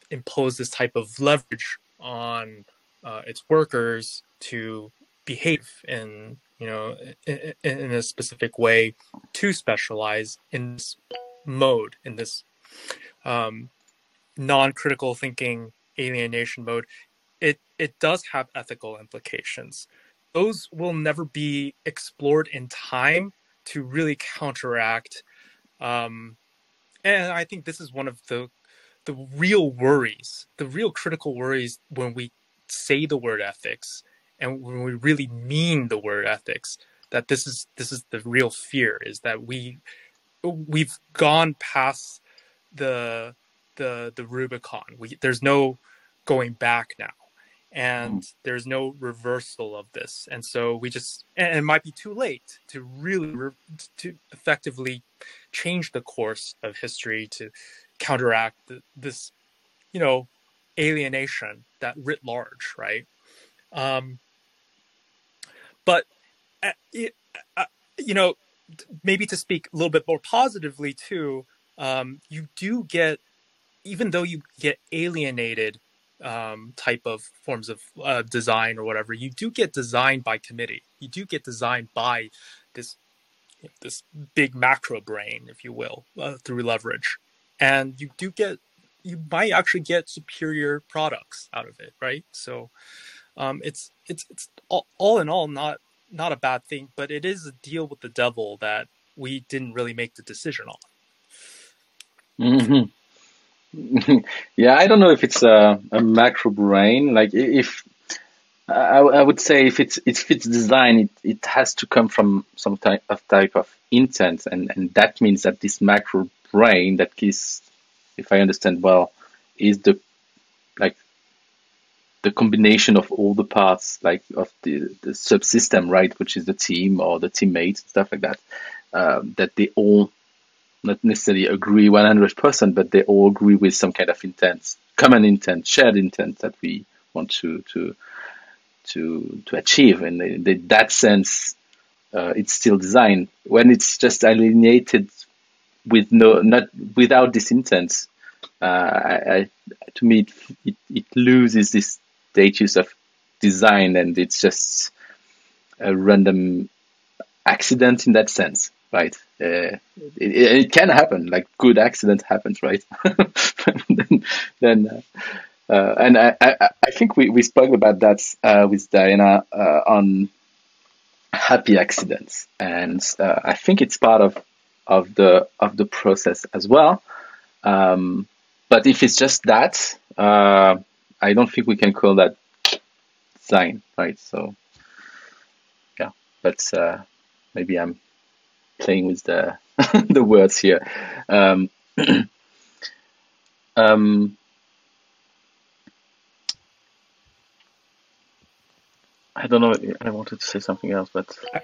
impose this type of leverage on uh, its workers to behave in you know in, in, a specific way to specialize in this mode in this um, non-critical thinking alienation mode. It it does have ethical implications those will never be explored in time to really counteract um, and I think this is one of the the real worries, the real critical worries when we say the word ethics and when we really mean the word ethics. That this is this is the real fear is that we we've gone past the the the Rubicon. We there's no going back now and mm. there's no reversal of this and so we just and it might be too late to really re, to effectively change the course of history to counteract the, this you know alienation that writ large right um but uh, uh, you know maybe to speak a little bit more positively too um you do get even though you get alienated um, type of forms of uh, design or whatever, you do get designed by committee. You do get designed by this this big macro brain, if you will, uh, through leverage, and you do get you might actually get superior products out of it, right? So um, it's it's it's all, all in all not not a bad thing, but it is a deal with the devil that we didn't really make the decision on. Mm-hmm. Yeah, I don't know if it's a, a macro brain. Like if I, I would say if it's if design, it, it has to come from some type of type of intent, and, and that means that this macro brain that is, if I understand well, is the like the combination of all the parts, like of the, the subsystem, right, which is the team or the teammate, stuff like that, um, that they all not necessarily agree 100%, but they all agree with some kind of intent, common intent, shared intent that we want to to to to achieve. And in that sense, uh, it's still design. When it's just alienated with no not without this intent, uh, I, I, to me it, it, it loses this status of design, and it's just a random accident in that sense right? Uh, it, it, can happen, like good accident happens, right? (laughs) then, then uh, uh, and I, I, I, think we, we spoke about that uh, with Diana uh, on happy accidents, and uh, I think it's part of of the of the process as well. Um, but if it's just that, I don't think we can call that design, right? So, yeah, but maybe I'm playing with the (laughs) the words here. Um, (clears throat) um, I don't know. I wanted to say something else, but I,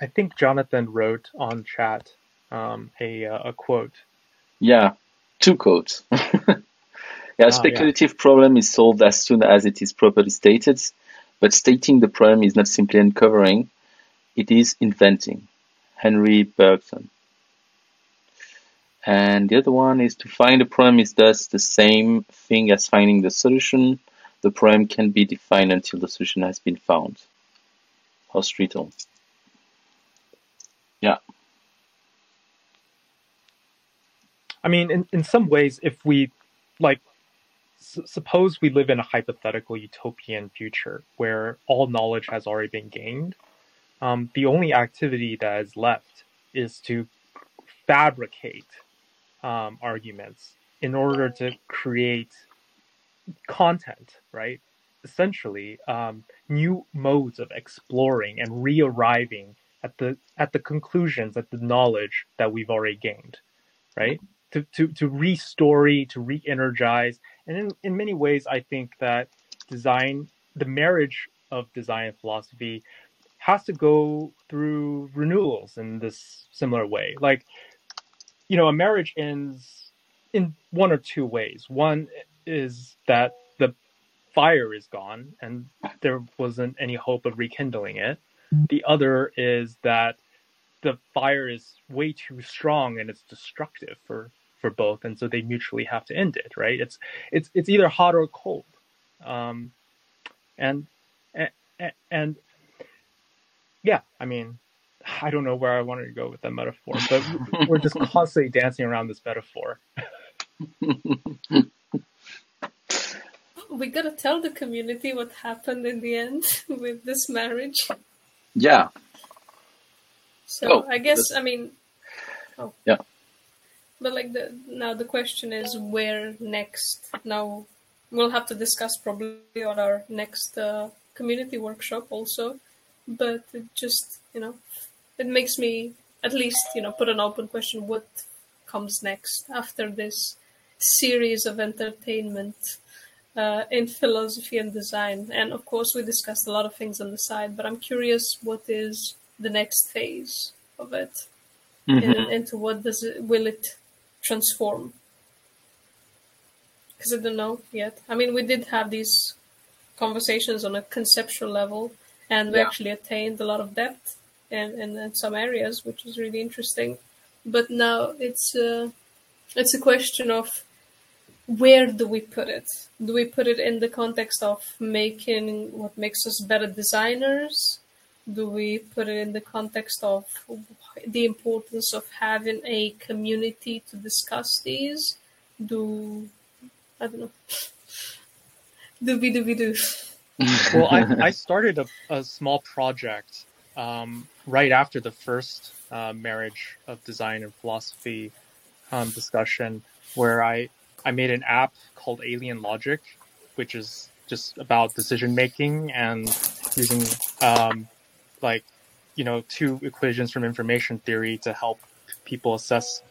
I think Jonathan wrote on chat um, a uh, a quote. Yeah, two quotes. (laughs) yeah, a speculative oh, yeah. problem is solved as soon as it is properly stated, but stating the problem is not simply uncovering; it is inventing. Henri Bergson. And the other one is to find a problem is thus the same thing as finding the solution. The problem can be defined until the solution has been found. Hospital. Yeah. I mean, in, in some ways, if we, like, suppose we live in a hypothetical utopian future where all knowledge has already been gained, um, the only activity that is left is to fabricate um, arguments in order to create content, right? Essentially, um, new modes of exploring and re-arriving at the at the conclusions, at the knowledge that we've already gained, right? To to to restory, to re-energize, and in in many ways, I think that design, the marriage of design and philosophy, has to go through renewals in this similar way. Like, you know, a marriage ends in one or two ways. One is that the fire is gone and there wasn't any hope of rekindling it. The other is that the fire is way too strong and it's destructive for for both, and so they mutually have to end it. Right? It's it's it's either hot or cold, um, and and, and yeah, I mean, I don't know where I wanted to go with that metaphor, but (laughs) we're just constantly dancing around this metaphor. we gotta tell the community what happened in the end (laughs) with this marriage. Yeah. So oh, I guess I mean. Oh. Yeah. But like the now the question is where next? Now we'll have to discuss probably on our next uh, community workshop also but it just you know it makes me at least you know put an open question what comes next after this series of entertainment uh, in philosophy and design? And of course we discussed a lot of things on the side but i'm curious what is the next phase of it? Mm-hmm. and into what does it will it transform? Because i don't know yet. I mean we did have these conversations on a conceptual level and we yeah. actually attained a lot of depth in, in, in, some areas, which was really interesting. But now it's uh, it's a question of where do we put it? Do we put it in the context of making what makes us better designers? Do we put it in the context of the importance of having a community to discuss these? Do I don't know. (laughs) do we do we do? Well, I, I (laughs) started a, a small project um, right after the first uh, marriage of design and philosophy um, discussion, where I I made an app called Alien Logic, which is just about decision making and using um, like you know two equations from information theory to help people assess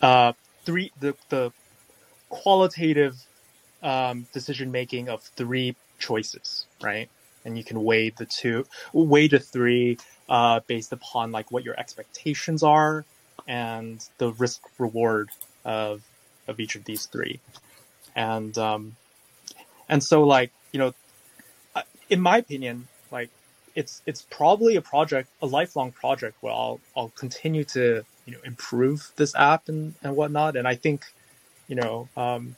uh, three the the qualitative um, decision making of three choices, right? And you can weigh the two, weigh the three uh, based upon like what your expectations are and the risk reward of of each of these three, and um, and so like you know, in my opinion, like it's it's probably a project, a lifelong project where I'll I'll continue to you know improve this app and and whatnot, and I think you know um,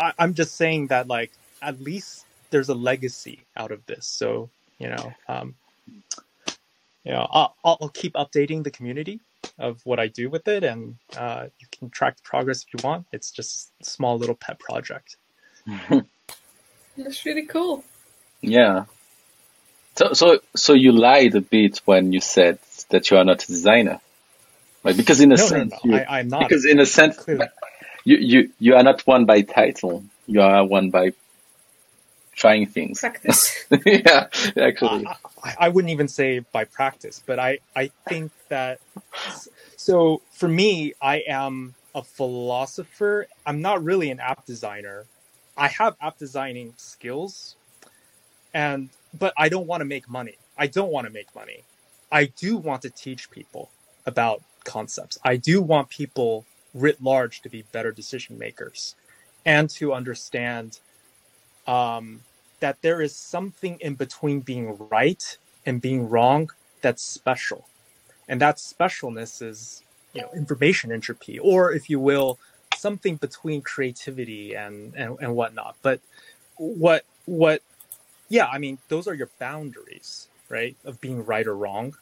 I, I'm just saying that like at least there's a legacy out of this, so you know um, you know I'll, I'll keep updating the community of what I do with it, and uh, you can track the progress if you want. It's just a small little pet project. (laughs) That's really cool. Yeah. So, so, so you lied a bit when you said that you are not a designer, right? Because in a no, sense, no, no. You, I, am not. Because in a sense, Clearly. You, you, you are not won by title. You are won by trying things. Practice. (laughs) yeah, actually. Uh, I, I, wouldn't even say by practice, but I, I think that. So for me, I am a philosopher. I'm not really an app designer. I have app designing skills, and but I don't want to make money. I don't want to make money. I do want to teach people about concepts. I do want people writ large to be better decision makers and to understand um, that there is something in between being right and being wrong that's special. And that specialness is, you know, information entropy, or if you will, something between creativity and, and, and whatnot. But what what yeah, I mean, those are your boundaries, right? Of being right or wrong.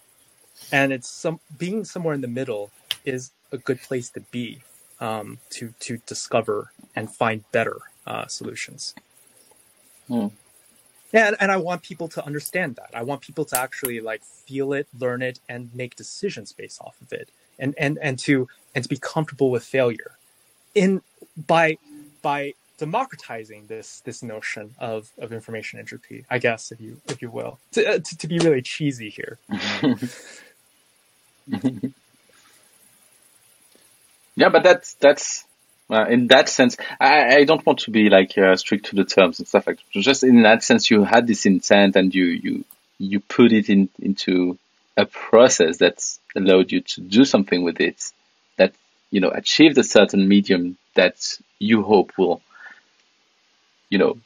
And it's some being somewhere in the middle is a good place to be um, to to discover and find better uh, solutions. Hmm. Yeah, and, and I want people to understand that. I want people to actually like feel it, learn it, and make decisions based off of it, and and and to and to be comfortable with failure. In by by democratizing this this notion of of information entropy, I guess, if you if you will, to uh, to, to be really cheesy here. (laughs) yeah, but that's that's uh, in that sense, I, I don't want to be like uh, strict to the terms and stuff like that. Just in that sense, you had this intent and you you you put it in into a process that's allowed you to do something with it that you know achieved a certain medium that you hope will you know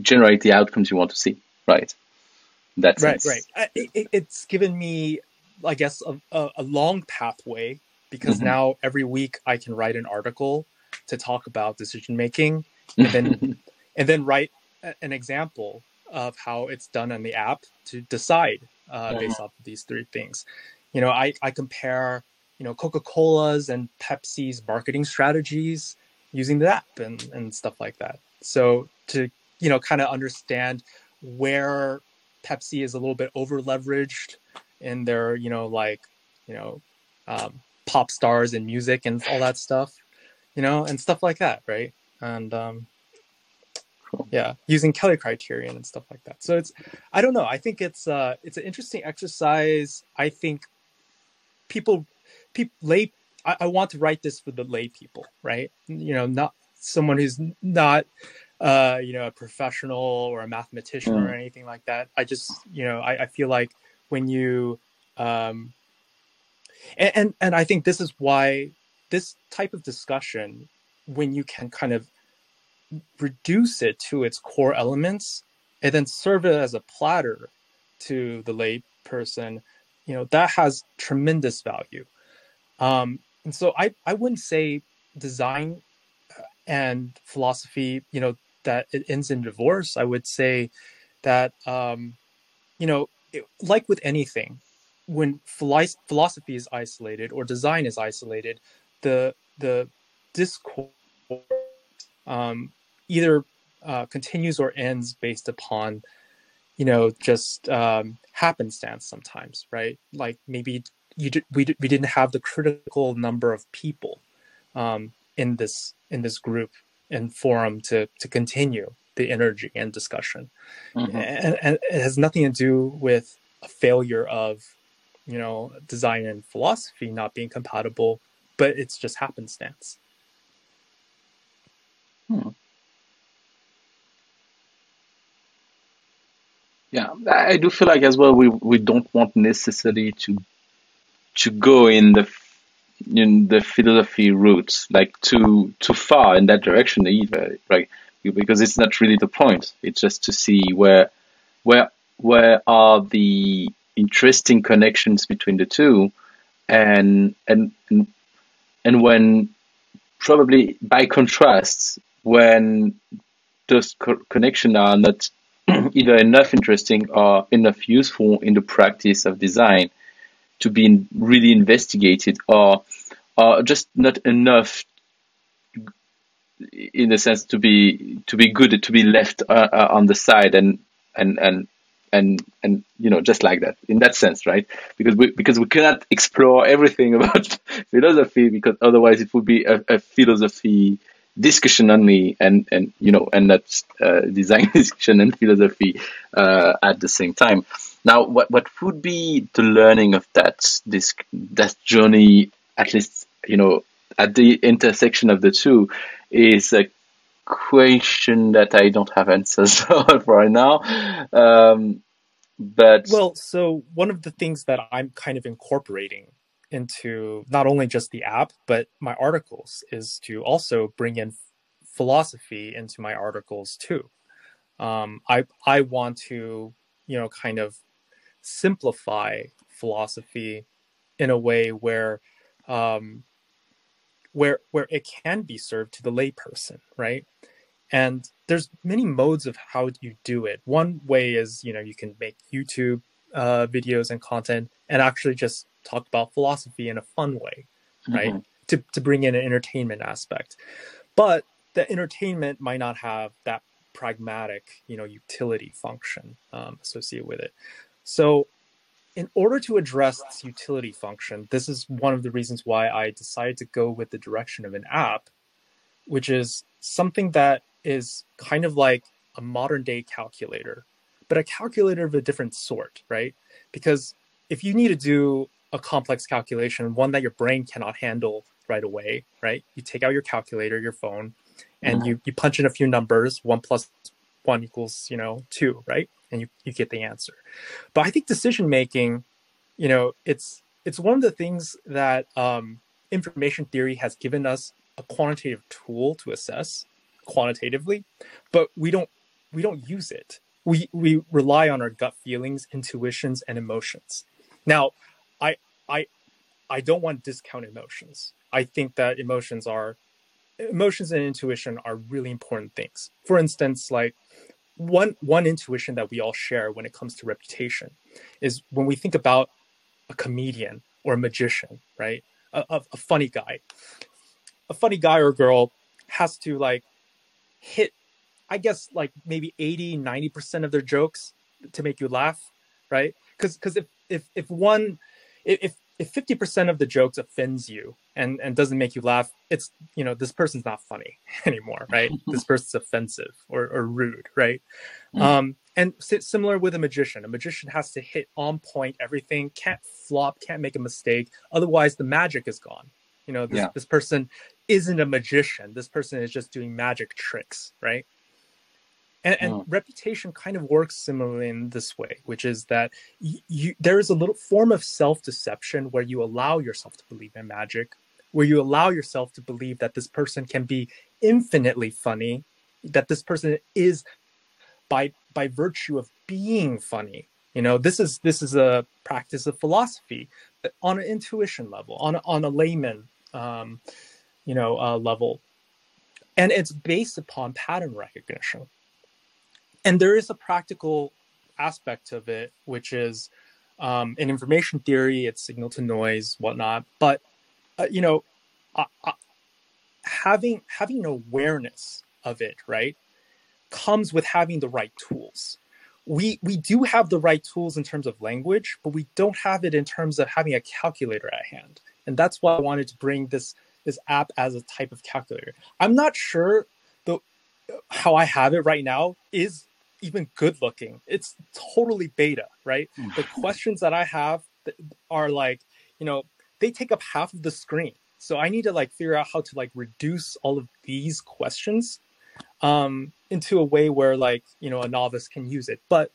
generate the outcomes you want to see. Right. That's right. Right. It, it's given me, I guess, a, a, a long pathway because mm-hmm. now every week I can write an article to talk about decision making and then (laughs) and then write an example of how it's done on the app to decide uh, based off of these three things. You know, I, I compare, you know, Coca-Cola's and Pepsi's marketing strategies using the app and, and stuff like that. So to, you know, kind of understand where Pepsi is a little bit over leveraged in their, you know, like, you know, um, pop stars and music and all that stuff you know, and stuff like that, right? And um, cool. yeah, using Kelly criterion and stuff like that. So it's, I don't know. I think it's uh, it's an interesting exercise. I think people, people lay. I, I want to write this for the lay people, right? You know, not someone who's not uh, you know, a professional or a mathematician mm. or anything like that. I just, you know, I, I feel like when you, um, and, and, and I think this is why this type of discussion, when you can kind of reduce it to its core elements and then serve it as a platter to the lay person, you know, that has tremendous value. Um, and so I, I wouldn't say design and philosophy, you know, that it ends in divorce, I would say that, um, you know, it, like with anything, when philosophy is isolated or design is isolated, the the discourse um, either uh, continues or ends based upon, you know, just um, happenstance sometimes, right? Like maybe you did, we we didn't have the critical number of people um, in this in this group and forum to to continue the energy and discussion, mm-hmm. and, and it has nothing to do with a failure of you know design and philosophy not being compatible, but it's just happenstance. Hmm. Yeah, I do feel like as well we we don't want necessarily to to go in the in the philosophy route like too too far in that direction either, right? Because it's not really the point. It's just to see where where where are the interesting connections between the two, and and and when probably by contrast when those co- connections are not (clears throat) either enough interesting or enough useful in the practice of design to be really investigated or or just not enough in a sense to be to be good to be left uh, uh, on the side and and and and and you know just like that in that sense right? Because we because we cannot explore everything (laughs) about philosophy because otherwise it would be a, a philosophy discussion only and and you know and that's uh, (laughs) design discussion and philosophy uh, at the same time. Now what what would be the learning of that this that journey at least you know at the intersection of the two is a question that I don't have answers (laughs) for right now um, but well so one of the things that I'm kind of incorporating into not only just the app but my articles is to also bring in philosophy into my articles too. Um, I I want to you know kind of simplify philosophy in a way where um, where where it can be served to the layperson, right? And there's many modes of how you do it. One way is you know you can make YouTube uh, videos and content and actually just talk about philosophy in a fun way, right? Mm-hmm. To to bring in an entertainment aspect, but the entertainment might not have that pragmatic, you know, utility function um, associated with it. So, in order to address this utility function, this is one of the reasons why I decided to go with the direction of an app, which is something that is kind of like a modern day calculator, but a calculator of a different sort, right? Because if you need to do a complex calculation, one that your brain cannot handle right away, right? You take out your calculator, your phone, and mm-hmm. you, you punch in a few numbers, one plus one equals, you know, two, right? And you, you get the answer. But I think decision making, you know, it's it's one of the things that um, information theory has given us a quantitative tool to assess quantitatively, but we don't we don't use it. We we rely on our gut feelings, intuitions, and emotions. Now, I I I don't want to discount emotions. I think that emotions are emotions and intuition are really important things. For instance, like one one intuition that we all share when it comes to reputation is when we think about a comedian or a magician, right? A, a, a funny guy. A funny guy or girl has to like hit I guess like maybe 80, 90% of their jokes to make you laugh, right? Cuz cuz if if if one if if 50% of the jokes offends you and and doesn't make you laugh it's you know this person's not funny (laughs) anymore right? (laughs) This person's offensive or, or rude right? Mm. um and similar with a magician. A magician has to hit on point everything can't flop can't make a mistake. Otherwise the magic is gone. You know this, yeah. this person isn't a magician. This person is just doing magic tricks right and, and oh. reputation kind of works similarly in this way, which is that you, there is a little form of self deception where you allow yourself to believe in magic, where you allow yourself to believe that this person can be infinitely funny, that this person is by by virtue of being funny. You know, this is this is a practice of philosophy on an intuition level, on a, on a layman, um, you know uh, level, and it's based upon pattern recognition. And there is a practical aspect of it, which is um, in information theory, it's signal to noise, whatnot. But uh, you know, uh, uh, having having awareness of it, right, comes with having the right tools. We we do have the right tools in terms of language, but we don't have it in terms of having a calculator at hand. And that's why I wanted to bring this this app as a type of calculator. I'm not sure the how I have it right now is even good looking. It's totally beta, right? Mm. the questions that I have are like, you know, they take up half of the screen. So I need to like figure out how to like reduce all of these questions um, into a way where like, you know, a novice can use it. But,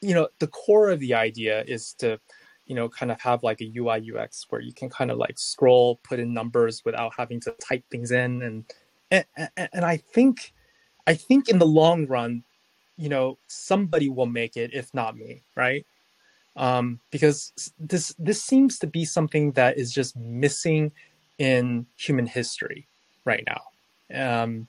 you know, the core of the idea is to, you know, kind of have like a UI UX where you can kind of like scroll, put in numbers without having to type things in. And, and, and I think, I think in the long run, you know somebody will make it if not me right? Um, because this this seems to be something that is just missing in human history right now. Um,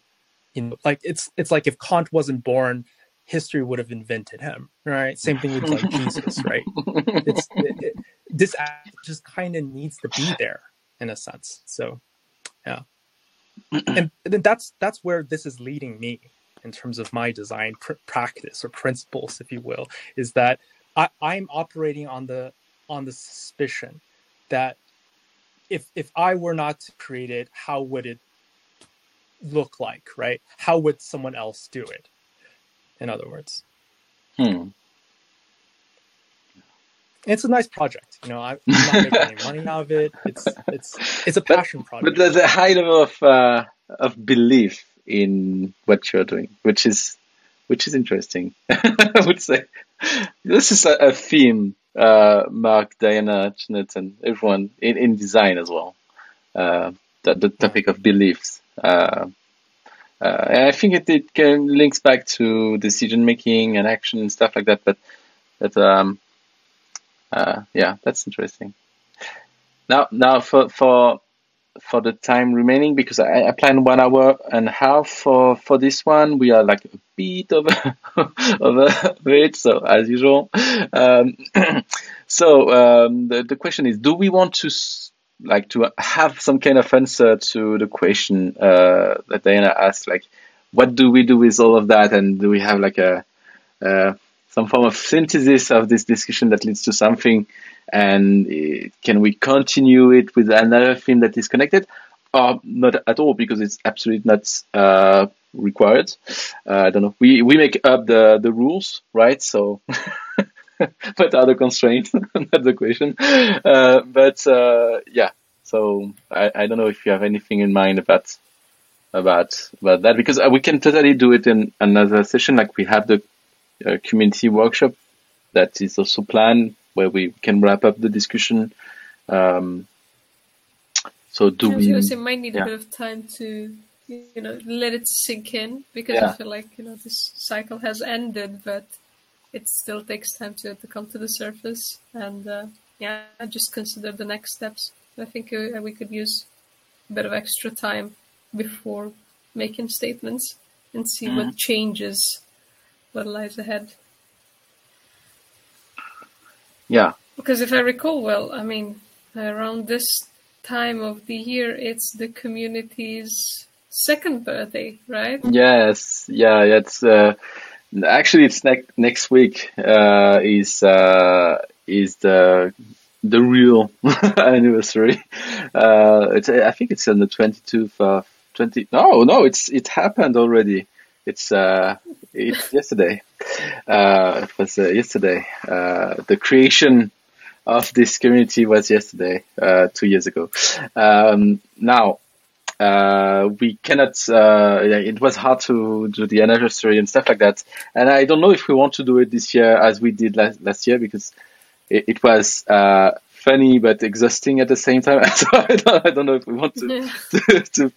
you know like it's it's like if kant wasn't born history would have invented him right? Same thing with like jesus right? It's it, it, this just kind of needs to be there in a sense so yeah. And, and that's that's where this is leading me in terms of my design pr- practice or principles, if you will, is that I, I'm operating on the on the suspicion that if if I were not to create it, how would it look like, right? How would someone else do it? In other words. Hmm. It's a nice project, you know. I'm not making any money out of it. It's it's it's a passion but, project. But there's a high level of uh, of belief in what you're doing, which is which is interesting. (laughs) I would say this is a, a theme. Uh, Mark, Diana, Janet, and everyone in, in design as well. Uh, the, the topic of beliefs. Uh, uh, I think it, it can links back to decision making and action and stuff like that. But but um, uh, yeah, that's interesting. Now now for for for the time remaining because I, I plan one hour and a half for, for this one. We are like a bit over, over it, so as usual. Um, (clears throat) so um, the, the question is, do we want to like to have some kind of answer to the question uh, that Diana asked, like, what do we do with all of that, and do we have like a uh, some form of synthesis of this discussion that leads to something and uh, can we continue it with another theme that is connected? Or not at all because it's absolutely not uh, required. Uh, i don't know. We we make up the the rules right? So (laughs) what other the constraints (laughs) not the question. Uh, but uh, yeah. So I, I don't know if you have anything in mind about about about that because uh, we can totally do it in another session. Like we have the community workshop that is also planned where we can wrap up the discussion. Um, so do we? It might need yeah. a bit of time to you know let it sink in because yeah. I feel like you know this cycle has ended, but it still takes time to, to come to the surface. And uh, yeah, just consider the next steps. I think uh, we could use a bit of extra time before making statements and see mm. what changes, what lies ahead. Yeah. Because if I recall well, I mean, around this time of the year, it's the community's second birthday, right? Yes. Yeah. It's uh, actually it's next next week. Uh, is uh, is the the real (laughs) anniversary. Uh, it's I think it's on the twenty two of twenty. No, no, it's it happened already. It's uh, it's yesterday. Uh, it was uh, yesterday. Uh, the creation of this community was yesterday, uh, two years ago. Um, now, uh, we cannot, uh, it was hard to do the anniversary and stuff like that. And I don't know if we want to do it this year as we did last, last year because it, it was, uh, funny but exhausting at the same time. (laughs) so I don't, I don't know if we want to, (laughs) to, to,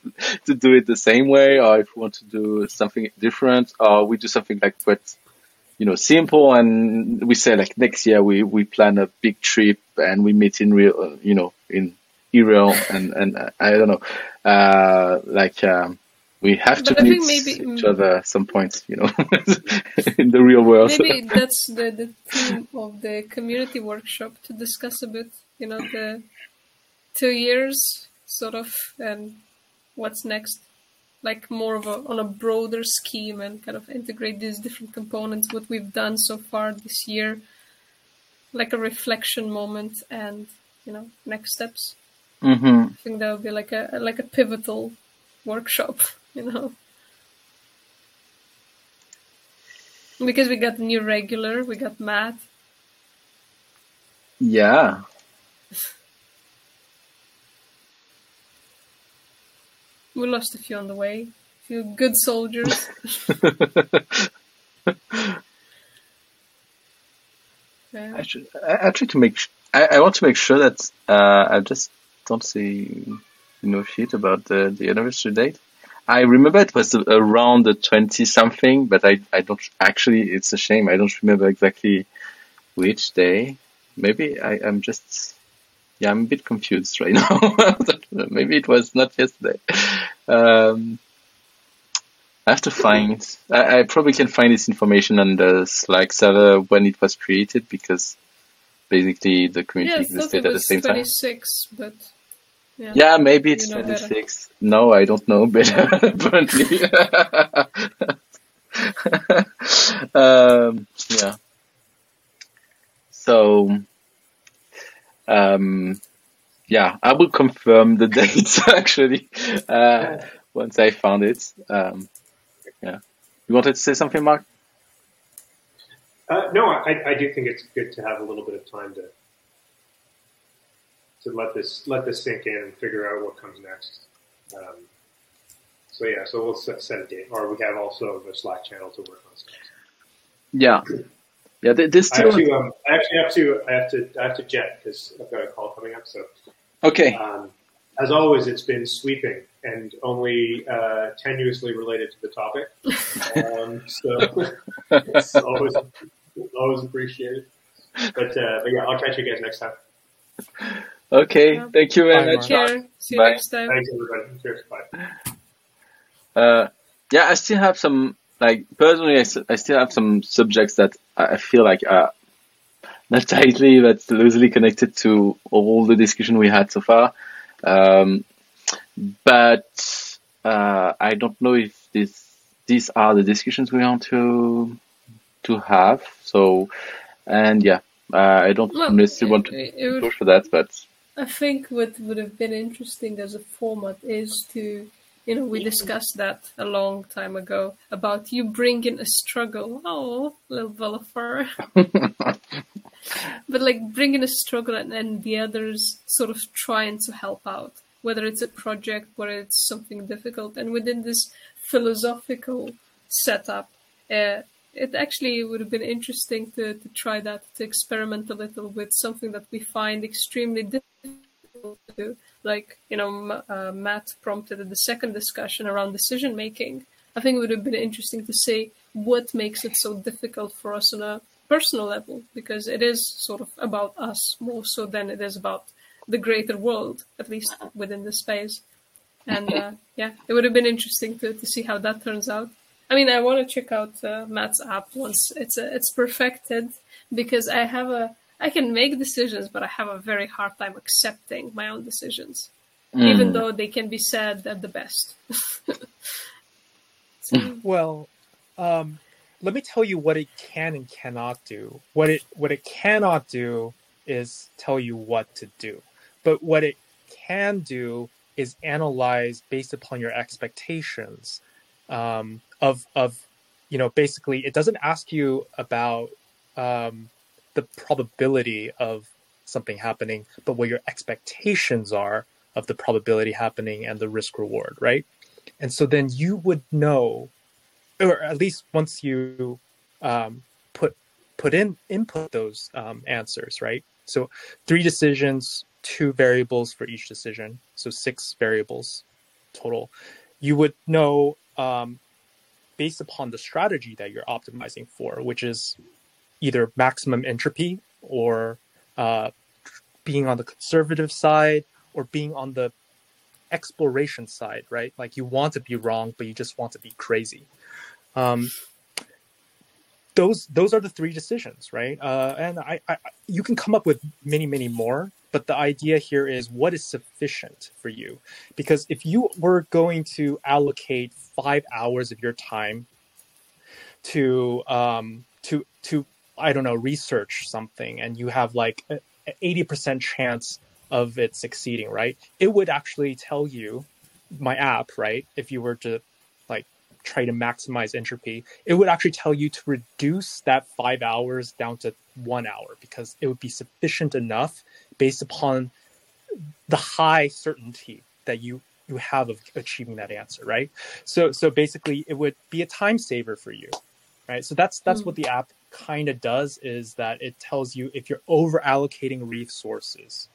to do it the same way or if we want to do something different or we do something like what, you know, simple and we say like next year we, we plan a big trip and we meet in real, you know, in, irreal and and uh, I don't know, uh, like um, we have But to meet maybe- each other at some point, you know, (laughs) in the real world. Maybe (laughs) that's the, the theme of the community workshop to discuss a bit, you know, the two years sort of and what's next. Like more of a on a broader scheme and kind of integrate these different components, what we've done so far this year, like a reflection moment and, you know, next steps. hmm I think that would be like a like a pivotal workshop, (laughs) you know. Because we got the new regular, we got Matt. Yeah. (laughs) We lost a few on the way. A few good soldiers. (laughs) Yeah. I should I, I to make sh- I, I want to make sure that uh, I just don't see no shit about the the anniversary date. I remember it was around the twenty something, but I I don't actually. It's a shame. I don't remember exactly which day. Maybe I am just yeah. I'm a bit confused right (laughs) now. Maybe it was not yesterday. Um, I have to find. I, I probably can find this information on the Slack server when it was created because basically the community thought existed at the same time. 26, but yeah. Yeah, maybe it's You know better. 26. No, I don't know (laughs) better, apparently. (laughs) um, yeah. So, um, yeah, I will confirm the (laughs) dates actually, uh, once I found it. Um, yeah. You wanted to say something, Mark? Uh, no, I, I do think it's good to have a little bit of time to to let this let this sink in and figure out what comes next. Um, so yeah, so we'll set, set a date, or we have also the Slack channel to work on stuff. Yeah. Yeah, This I have to. Um, I actually have to. I have to. I have to jet because I've got a call coming up. So, Okay. um, as always, it's been sweeping and only uh, tenuously related to the topic. (laughs) Um, so it's always always appreciated. But, uh, but yeah, I'll catch you guys next time. Okay. Yeah. Thank you very Bye, much. Mark. Mark. Care. See you Bye. next time. Thanks everybody. Cheers. Bye. Uh, yeah, I still have some, like, personally, I still have some subjects that I I feel like are not (laughs) tightly, but loosely connected to all the discussion we had so far. Um, but, uh, I don't know if this, these are the discussions we want to, to have. So, and yeah, uh, I don't Well, necessarily want to it- it would- push for that, but I think what would have been interesting as a format is to, you know, we discussed that a long time ago about you bringing a struggle. Oh, little Volifer. (laughs) but like bringing a struggle and then the others sort of trying to help out, whether it's a project, whether it's something difficult. And within this philosophical setup, uh, it actually would have been interesting to, to try that, to experiment a little with something that we find extremely difficult to. Like, you know, uh, Matt prompted the second discussion around decision making. I think it would have been interesting to see what makes it so difficult for us on a personal level, because it is sort of about us more so than it is about the greater world, at least within the space. And uh, (laughs) yeah, it would have been interesting to, to see how that turns out. I mean, I want to check out uh, Matt's app once it's uh, it's perfected because I have a I can make decisions, but I have a very hard time accepting my own decisions, even Mm. though they can be said at the best. (laughs) so, (laughs) Well, um, let me tell you what it can and cannot do. What it what it cannot do is tell you what to do, but what it can do is analyze based upon your expectations um, of of you know basically it doesn't ask you about um, the probability of something happening, but what your expectations are of the probability happening and the risk reward, right? And so then you would know or at least once you um, put put in input those um, answers, right? So three decisions, two variables for each decision, so six variables total. You would know um, based upon the strategy that you're optimizing for, which is either maximum entropy or uh, being on the conservative side or being on the exploration side, right? Like you want to be wrong, but you just want to be crazy. Um, those those are the three decisions, right? Uh, and I, I, you can come up with many, many more, but the idea here is what is sufficient for you, because if you were going to allocate five hours of your time to um, to to I don't know research something, and you have like an eighty percent chance of it succeeding, right? It would actually tell you my app, right? If you were to like try to maximize entropy, it would actually tell you to reduce that five hours down to one hour because it would be sufficient enough based upon the high certainty that you you have of achieving that answer, right? So so basically it would be a time saver for you, right? So that's that's mm. what the app kind of does is that it tells you if you're over allocating resources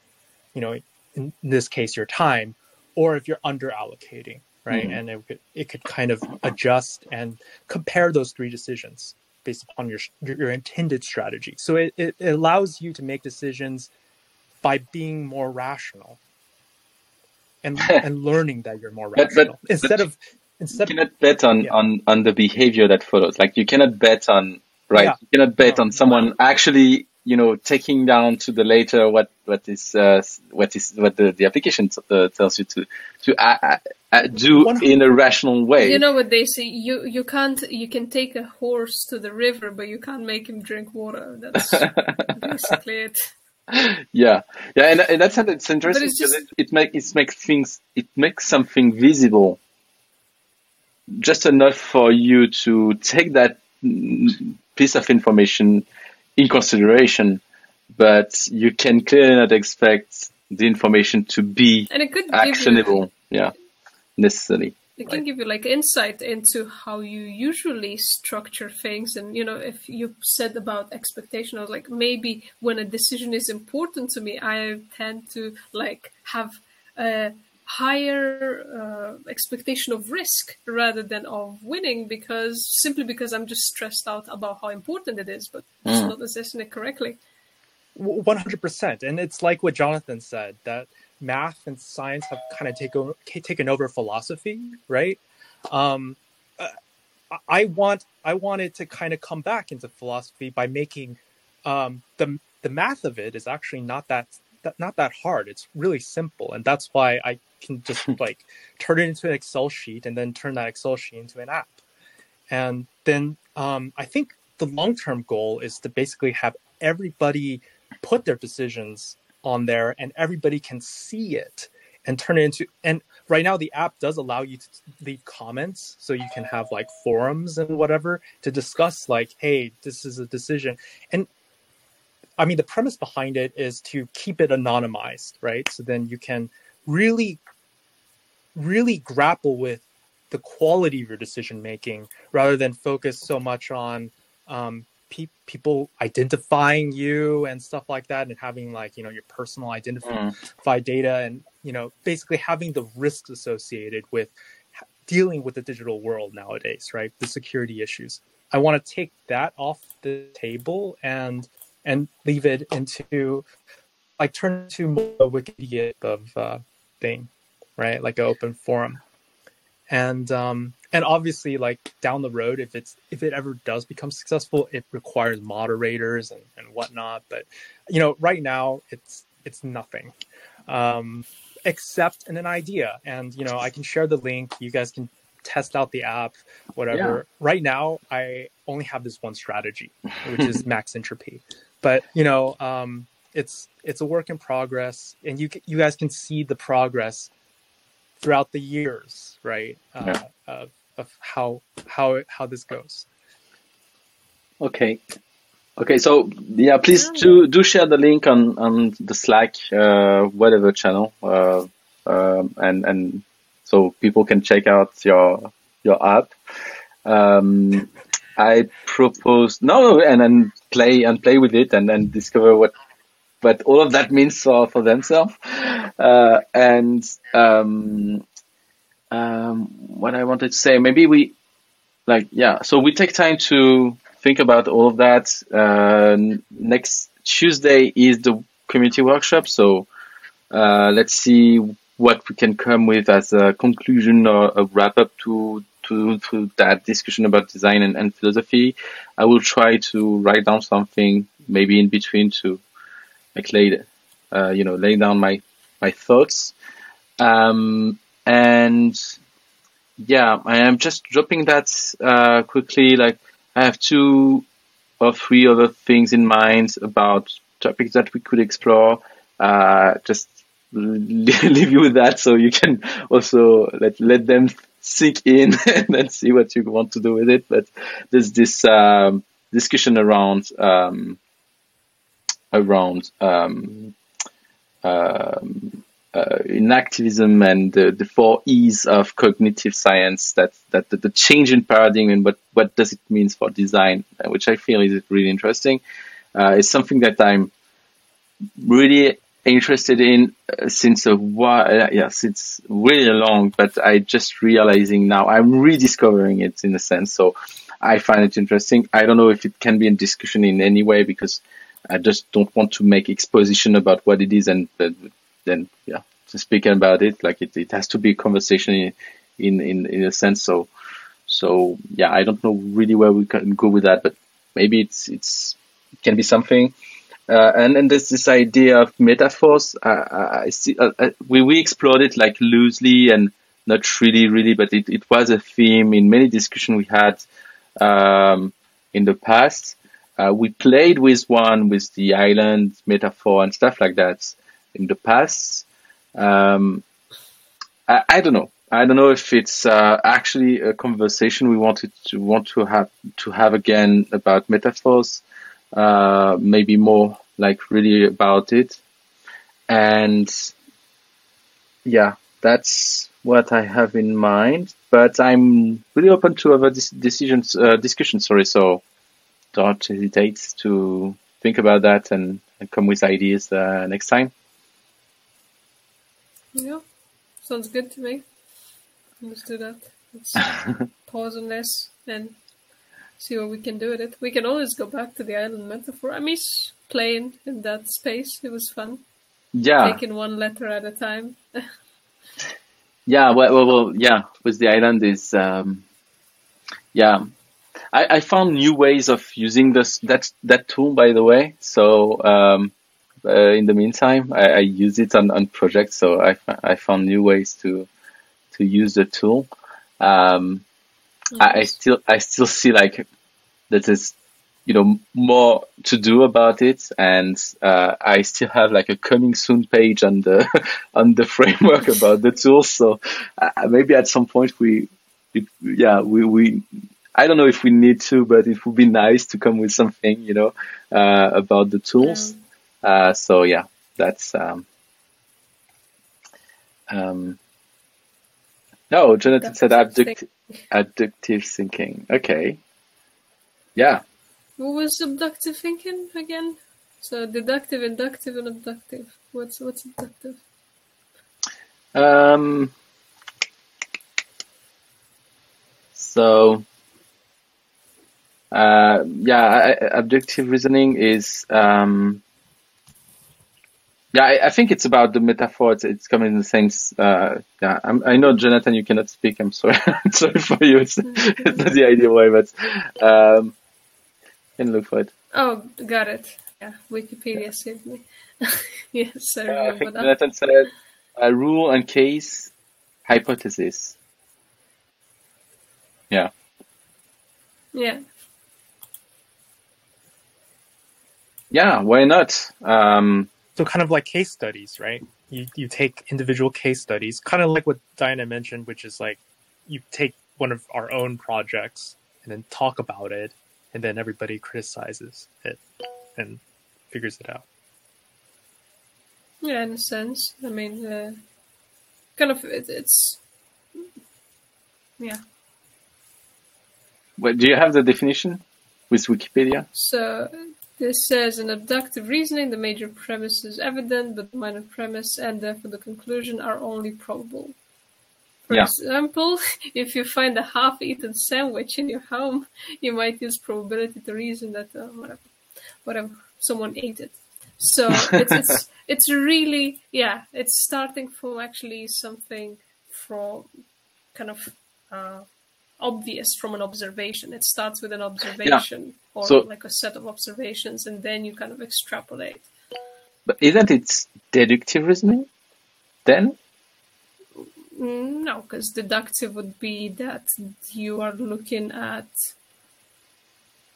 you know, in this case, your time, or if you're under allocating, right? Mm-hmm. And it could, it could kind of adjust and compare those three decisions based upon your your intended strategy. So it, it allows you to make decisions by being more rational and (laughs) and learning that you're more rational but, but, instead but of instead you cannot bet on, yeah. on on the behavior that follows. Like you cannot bet on right. Yeah. You cannot bet no, on someone no. actually you know, taking down to the later what what is uh, what is what the, the application t- uh, tells you to to uh, uh, do in a rational way. You know what they say? You you can't you can take a horse to the river, but you can't make him drink water. That's (laughs) basically it. Yeah, yeah, and in that sense, it's interesting it's just... it, it makes it makes things it makes something visible, just enough for you to take that piece of information in consideration, but you can clearly not expect the information to be and it could actionable. You, yeah, necessarily. It can give you like insight into how you usually structure things, and you know, if you said about expectation, I was like, maybe when a decision is important to me, I tend to like have a higher uh, expectation of risk rather than of winning because simply because I'm just stressed out about how important it is, but mm. it's not assessing it correctly. 100%. And it's like what Jonathan said that math and science have kind of taken, taken over philosophy, right? Um, uh, I want I wanted to kind of come back into philosophy by making um, the the math of it is actually not that, that not that hard. It's really simple, and that's why I can just (laughs) like turn it into an Excel sheet and then turn that Excel sheet into an app. And then um, I think the long term goal is to basically have everybody put their decisions on there and everybody can see it and turn it into and right now the app does allow you to leave comments. So you can have like forums and whatever to discuss like hey this is a decision. And i mean the premise behind it is to keep it anonymized right? So then you can really really grapple with the quality of your decision making rather than focus so much on um, pe- people identifying you and stuff like that and having like you know your personal identified mm. data and you know basically having the risks associated with dealing with the digital world nowadays right? The security issues. I want to take that off the table and and leave it into like turn to a wikipedia of uh, thing right? Like an open forum. And um, and obviously, like down the road, if it's if it ever does become successful, it requires moderators and, and whatnot. But you know, right now it's it's nothing. Um, except in an idea. And you know, I can share the link. You guys can test out the app, whatever. Yeah. Right now, I only have this one strategy, which is (laughs) max entropy. But you know, um, it's it's a work in progress, and you you guys can see the progress throughout the years, right? Uh, yeah. of, of how how how this goes. Okay. Okay, so yeah, please do do share the link on on the Slack, uh, whatever channel, uh, um, and and so people can check out your your app. Um, I propose no, and then play and play with it, and then discover what what all of that means for for themselves. Uh, and um, um, what I wanted to say, maybe we like yeah. So we take time to think about all of that. Uh, next Tuesday is the community workshop, so Uh, let's see what we can come with as a conclusion or a wrap up to to, to that discussion about design and, and philosophy. I will try to write down something maybe in between to like lay, uh, you know, lay down my my thoughts. Um, and yeah, I am just dropping that uh, quickly. Like I have two or three other things in mind about topics that we could explore. Uh, just (laughs) leave you with that so you can also let let them sink in (laughs) and then see what you want to do with it. But there's this um, discussion around um, around um, um uh, enactivism and the, the four E's of cognitive science that that the, the, change in paradigm and what what does it mean for design, uh, which I feel is really interesting. Uh, it's something that I'm really interested in uh, since a while, uh, yeah, since really long, but I just realizing now I'm rediscovering it in a sense. So I find it interesting. I don't know if it can be in discussion in any way because I just don't want to make exposition about what it is and uh, then, yeah, to speak about it. Like it, it has to be a conversation in, in, in, a sense. So, so yeah, I don't know really where we can go with that, but maybe it's, it's, it can be something. Uh, and then there's this idea of metaphors. Uh, I see, uh, uh, we, we explored it like loosely and not really, really, but it, it was a theme in many discussions we had um, in the past. Uh, we played with one with the island metaphor and stuff like that in the past. Um, I, I, don't know. I don't know if it's uh, actually a conversation we wanted to want to have to have again about metaphors uh, maybe more like really about it. And yeah, that's what I have in mind. But I'm really open to other decisions, uh, discussions. Sorry, so don't hesitate to think about that and, and come with ideas uh, next time. Yeah, sounds good to me. Let's do that. Let's (laughs) pause on this and see what we can do with it. We can always go back to the island metaphor. I miss playing in that space. It was fun. Yeah. Taking one letter at a time. (laughs) yeah, well, well, well, yeah, with the island is, um, yeah. I, I found new ways of using this, that, that tool, by the way. So, um, uh, in the meantime, I, I use it on, on projects. So I, I found new ways to, to use the tool. Um, I, I still I still see like that there's you know more to do about it, and uh, I still have like a coming soon page on the (laughs) on the framework about the tools. So uh, maybe at some point we, we yeah we we I don't know if we need to, but it would be nice to come with something, you know, uh, about the tools. Uh, so yeah, that's, um, um, no, Jonathan said abduct, Abductive thinking. Okay. Yeah. What was abductive thinking again? So deductive, inductive, and abductive. What's what's abductive? Um. So. Uh, yeah, abductive reasoning is um, yeah, I, I, think it's about the metaphor. It's, it's coming in the same. Uh, yeah, I'm, i know, Jonathan, you cannot speak. I'm sorry. (laughs) I'm sorry for you. It's, it's not the ideal way, but um, can look for it. Oh, got it. Yeah, Wikipedia saved me. (laughs) yes, I remember uh, I think that. Jonathan said a rule and case hypothesis. Yeah. Yeah. Yeah, why not? Um, so kind of like case studies, right? You you take individual case studies, kind of like what Diana mentioned, which is like you take one of our own projects and then talk about it, and then everybody criticizes it and figures it out. Yeah, in a sense. I mean, uh, kind of it, it's yeah. Well, do you have the definition with Wikipedia? So this says in abductive reasoning, the major premise is evident, but the minor premise and therefore the conclusion are only probable. For yeah. example, (laughs) if you find a half-eaten sandwich in your home, you might use probability to reason that uh, whatever, whatever, someone ate it. So (laughs) it's, it's it's really yeah, it's starting from actually something from kind of uh, obvious from an observation. It starts with an observation yeah. or so, like a set of observations, and then you kind of extrapolate. But isn't it deductive reasoning then? No, because deductive would be that you are looking at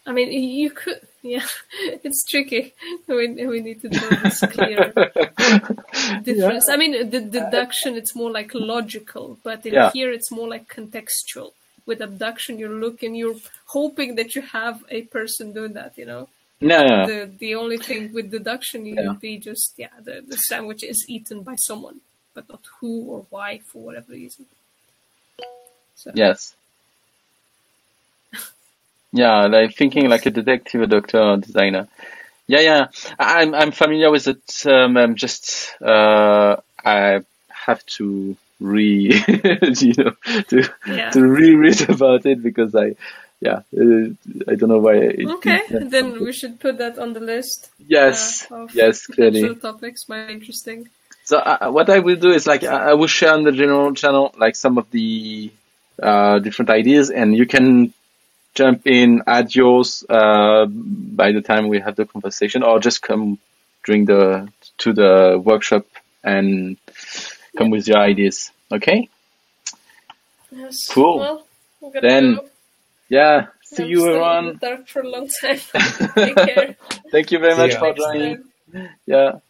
I mean, you could, (laughs) yeah, it's tricky. We, we need to draw this clear (laughs) difference. Yeah. I mean, the deduction, it's more like logical, but in yeah. here it's more like contextual. With abduction, you're looking, you're hoping that you have a person doing that, you know? No, no. The, the only thing with deduction, you yeah. would be just, yeah, the, the sandwich is eaten by someone, but not who or why for whatever reason. So. Yes. (laughs) Yeah, like thinking like a detective, a doctor, a designer. Yeah, yeah. I'm I'm familiar with it. Um, I'm just uh, I have to re (laughs) you know to yeah. to reread about it because I yeah uh, I don't know why. It, okay, it, then we should put that on the list. Yes, uh, yes, clearly. Topics might interesting. So uh, what I will do is like I will share on the general channel like some of the uh, different ideas, and you can jump in, add yours uh, by the time we have the conversation, or just come during the to the workshop and come with your ideas. Okay. Yes. Cool. Well, then, go. yeah. See I'm you around. dark for a long time. (laughs) Take care. Thank you very much for joining. Yeah.